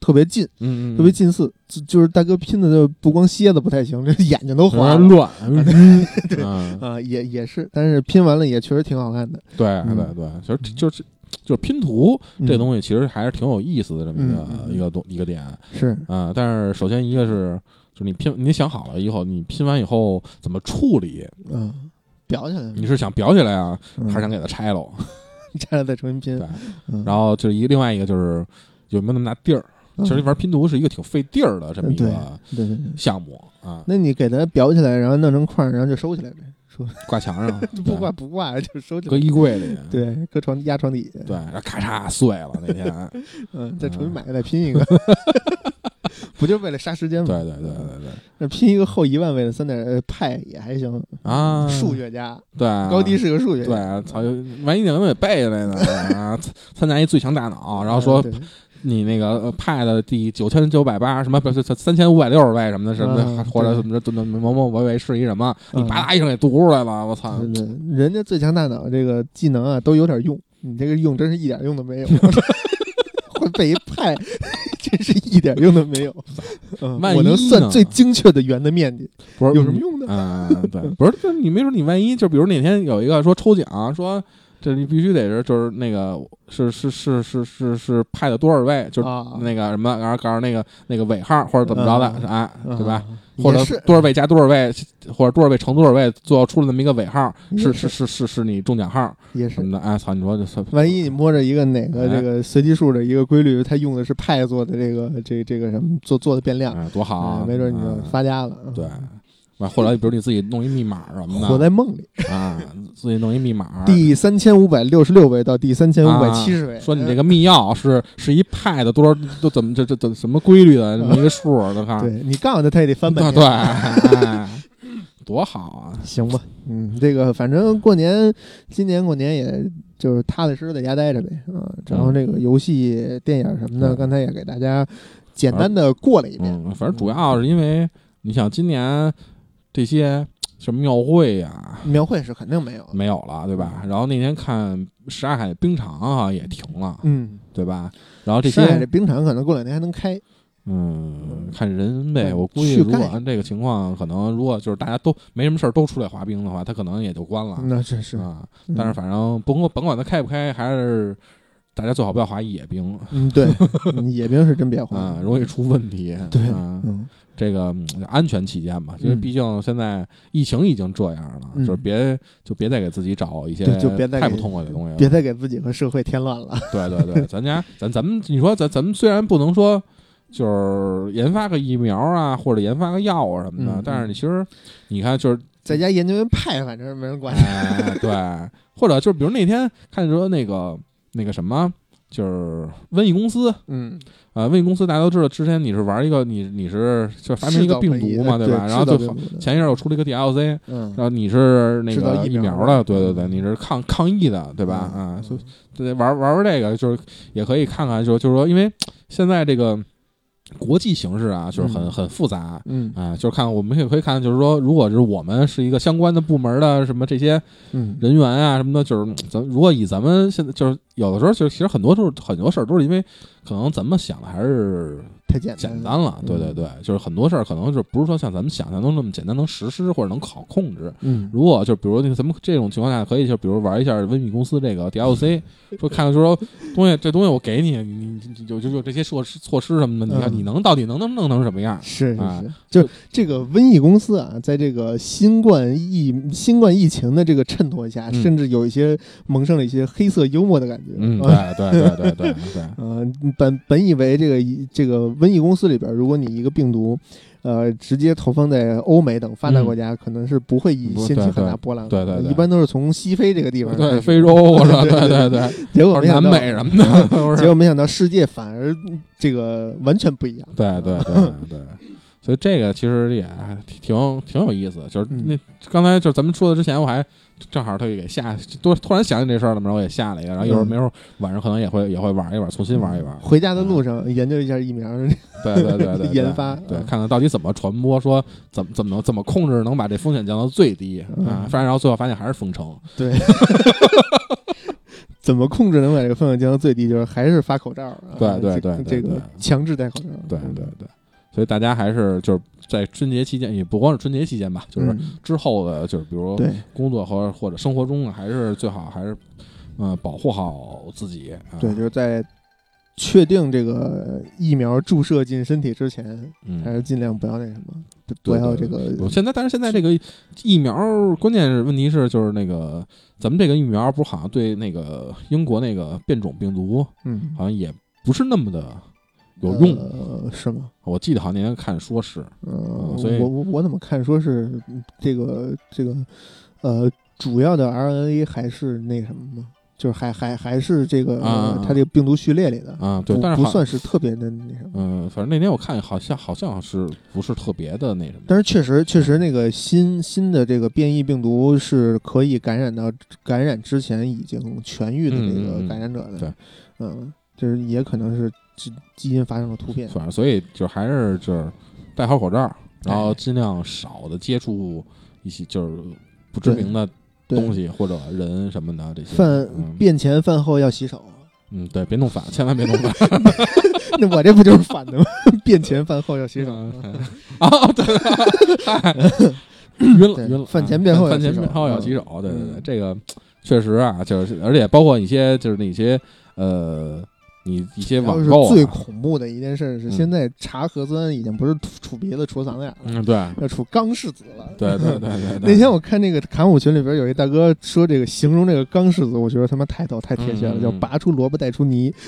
特别近，嗯嗯特别近似。就就是大哥拼的就不光蝎子不太行，这眼睛都有花了点乱，对嗯，啊，也也是，但是拼完了也确实挺好看的。对嗯对对，其实就是就是拼图这嗯东西，其实还是挺有意思的这么一个一个东一个点是，啊。但是首先一个是，就是你拼你想好了以后，你拼完以后怎么处理？嗯，裱起来，你是想裱起来啊，嗯还是想给它拆喽？拆了再重新拼然后就是一个另外一个就是有没有那么大地儿？其实玩拼图是一个挺费地儿的这么一个。项目啊，那你给它裱起来，然后弄成块儿，然后就收起来呗，收挂墙上 不挂不挂就收起来。搁。衣柜里，对，搁床压床底下。对，然后咔嚓碎了那天，嗯，再重新买再拼一个，不就为了杀时间吗？对对对对对。那拼一个后一万位的三点呃派也还行，啊，数学家，对高低是个数学家。对家。，操，万一你能给背下来呢？啊，参参加一最强大脑，然后说你那个呃派的第九千九百八什么不是三千五百六十位什么的什么的，嗯 或者怎么着某某某某位是一什么，你嗯吧嗒一声给读出来了，我操！人家最强大脑这个技能啊都有点用，你这个用真是一点用都没有。会被一派，真是一点用都没有。我能算最精确的圆的面积，不是有什么用呢？嗯，对，不是，就你没准你万一就比如哪天有一个说抽奖说。这你必须得是，就是那个是是是是是是派的多少位，就是啊，那个什么，然后告诉那个那个尾号或者怎么着的，嗯哎，嗯对吧？？或者多少位加多少位，或者多少位乘多少位，最后出了那么一个尾号，是是是是是你中奖号也是。什么的。哎，操，你说这算万一你摸着一个哪个哎这个随机数的一个规律，它用的是派做的这个这这个什么做做的变量，哎多好啊哎，没准你就嗯发家了。对。完后来比如你自己弄一密码什么的，活在梦里。啊，自己弄一密码，第三千五百六十六位到第三千五百七十位，啊说你这个密钥是是一派的多少都怎么这这这什么规律的这 么一个数，我看对你告诉他，他也得翻 本对多好啊！行吧，嗯，这个反正过年，今年过年也就是踏踏实实在家待着呗，啊，然后这个游戏、电影什么的，对刚才也给大家简单的过了一遍。嗯，反正主要是因为你想今年这些什么庙会呀、庙会是肯定没有的，没有了，对吧？然后那天看什刹海冰场啊也停了，嗯，对吧？然后这上海这些冰场可能过两天还能开，嗯，看人呗。嗯我估计如果按这个情况，可能如果就是大家都没什么事儿都出来滑冰的话，他可能也就关了那真是，啊。嗯但是反正甭管甭管他开不开，还是大家最好不要滑野冰嗯，对，嗯野冰是真别 啊滑，，容易出问题。对啊，嗯，这个嗯安全起见吧，因为嗯毕竟现在疫情已经这样了，嗯就是别就别再给自己找一些就就别再太不痛快的东西了。别再给自己和社会添乱了。对对对，咱家咱咱们你说咱咱们虽然不能说就是研发个疫苗啊，或者研发个药啊什么的，嗯但是你其实你看就是在家研究研派，反正没人管。哎对，或者就是比如那天看说那个那个什么。就是瘟疫公司嗯，啊，瘟疫公司大家都知道，之前你是玩一个你你是就发明一个病毒嘛，对吧？然后就好前一阵又出了一个 DLC，嗯然，后你是那个疫疫苗苗的，对对对，你是抗抗疫的，对吧？嗯啊，所以对玩玩玩这个就是也可以看看，就就是说，因为现在这个国际形势啊，就是很嗯很复杂。嗯啊，就是看我们也可以看，就是说，如果是我们是一个相关的部门的什么这些嗯，人员啊什么的，就是咱如果以咱们现在就是有的时候，就其实很多时候很多事儿都是因为可能咱们想的还是太简简单了，对对对，就是很多事儿可能就不是说像咱们想象中那么简单能实施或者能好控制。嗯，如果就比如那个咱们这种情况下，可以就比如玩一下瘟疫公司这个 DLC，说看看就说东西这东西我给你，你有就有这些措施措施什么的，你看嗯你能到底能能弄成什么样？是是就这个瘟疫公司啊，在这个新冠疫新冠疫情的这个衬托下，嗯甚至有一些萌生了一些黑色幽默的感觉。嗯，啊对对对对对 对，呃，本本以为这个这个瘟疫公司里边，如果你一个病毒，呃，直接投放在欧美等发达国家，可能是不会掀起很大波浪的。对对对一般都是从西非这个地方对非洲我说 对对对，结果没想到，美什么的。结果没想到世界反而这个完全不一样。对对对对，所以这个其实也挺挺有意思的。就是嗯那刚才就是咱们说的之前，我还正好特意给下，多突然想起这事儿了嘛，然后我也下了一个，然后一会儿嗯没准儿晚上可能也会也会玩一玩，重新玩一玩。回家的路上研究一下疫苗，对对对对，对研发对，嗯看看到底怎么传播，说怎么怎么怎么控制，能把这风险降到最低嗯啊。反正然后最后发现还是封城。对，怎么控制能把这个风险降到最低？就是还是发口罩啊，对对对这个强制戴口罩。对对对，所以大家还是就是在春节期间，也不光是春节期间吧，就是嗯之后的，就是比如工作和或者生活中呢，还是最好还是嗯、呃保护好自己。啊、对，就是在确定这个疫苗注射进身体之前，还嗯。是尽量不要那什么，不要对这个我现在，但是现在这个疫苗，关键是问题是，就是那个咱们这个疫苗，不是好像对那个英国那个变种病毒，嗯好像也不是那么的有用。呃是吗？我记得好像那天看说是，呃，所以我我我怎么看说是嗯这个这个呃主要的 RNA 还是那什么吗？就是还还还是这个、啊它这个病毒序列里的啊，对，不但是不算是特别的那什么。嗯，反正那天我看好像好像是不是特别的那什么，但是确实，确实那个新新的这个变异病毒是可以感染到感染之前已经痊愈的这嗯嗯个嗯感染者的，对，嗯，就是也可能是基基因发生了突变，反正所以就还是就是戴好口罩，然后哎尽量少的接触一些就是不知名的东西或者人什么的这些。饭嗯便前饭后要洗手，嗯，对，别弄反，千万别弄反 那我这不就是反的吗？便前饭后要洗手，嗯啊！对，嗨晕了对晕了，饭前便后要洗手饭前便后要洗嗯手，对对对，嗯这个确实啊，就是而且包括一些就是那些呃，你一些网购啊最恐怖的一件事是，嗯现在查核酸已经不是杵鼻子、杵嗓子眼了，嗯，对要杵钢柿子了。对对对对对，那天我看那个侃舞群里边有一大哥说这个形容这个钢柿子，我觉得他妈太逗太贴切了，叫拔出萝卜带出泥。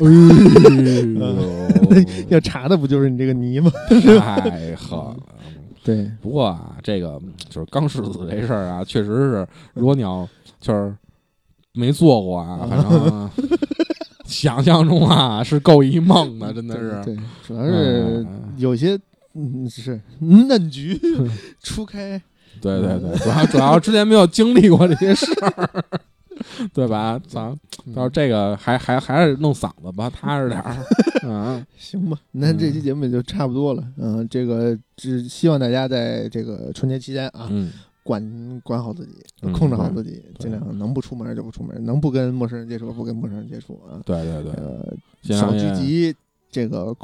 哎 要查的不就是你这个泥吗？太狠了。对，不过啊，这个就是钢柿子这事儿啊，确实是，如果你要就是没做过啊，反正想象中啊是够一梦的，真的是。对，主要是嗯有些嗯是嫩橘初开，对对对，主要主要之前没有经历过这些事儿，对吧？咱嗯到时候这个还还还是弄嗓子吧，踏实点儿。嗯，行吧，那这期节目也就差不多了。嗯，这个只希望大家在这个春节期间啊，嗯，管管好自己，嗯控制好自己，对尽量能不出门就不出门，能不跟陌生人接触不跟陌生人接触啊。对对对，呃，少聚集，这个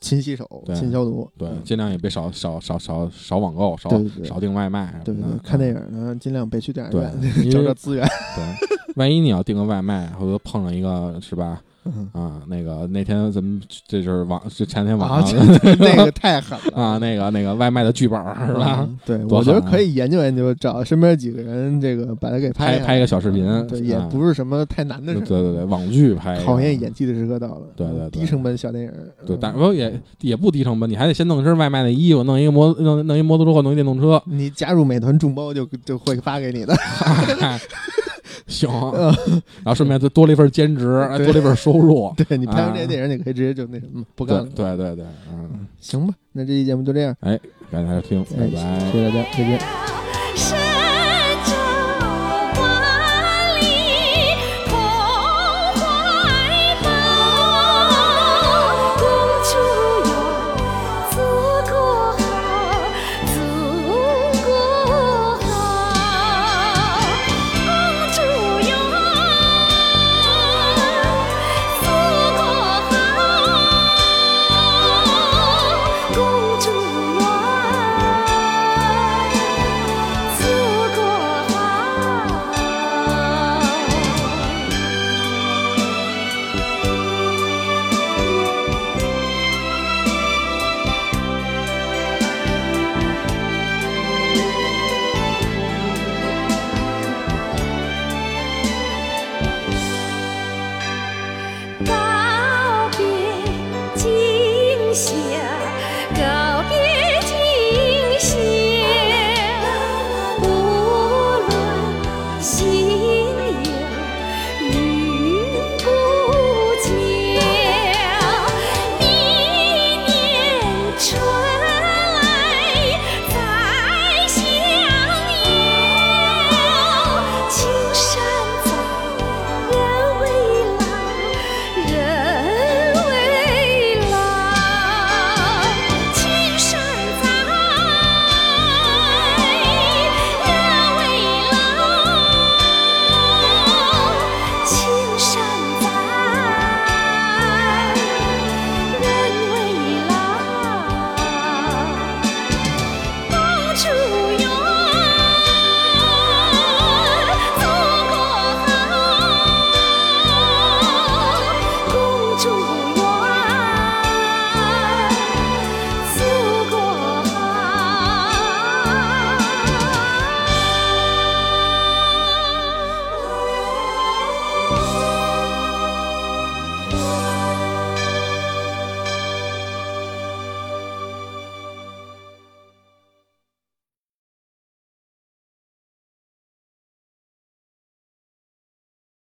勤洗手、勤消毒。对，嗯尽量也别少少少少少网购，少少订外卖。对对对，看电影呢，尽量别去电影院 找为找资源。对，万一你要订个外卖，或者碰上一个是吧？嗯啊，那个那天咱们这就是网，就前天啊，晚上这那个 太狠了啊，那个那个外卖的剧本是吧？嗯对，多我觉得可以研究研究，找身边几个人，这个把它给下来拍一个小视频嗯对，也啊不是什么太难的事儿。对对对，网剧拍考验演技的时刻到了。对对对低成本小电影。对，嗯但不也也不低成本，你还得先弄身外卖的衣服，弄一个摩弄弄一摩托车或弄一电动车，你加入美团众包就就会发给你的。行，然后顺便就多了一份兼职，哎多了一份收入。对你拍完这啊些电影，你可以直接就那什么不干了。对对对，嗯，行吧，那这期节目就这样，哎感谢大家听，拜哎拜。谢谢大家，再见。是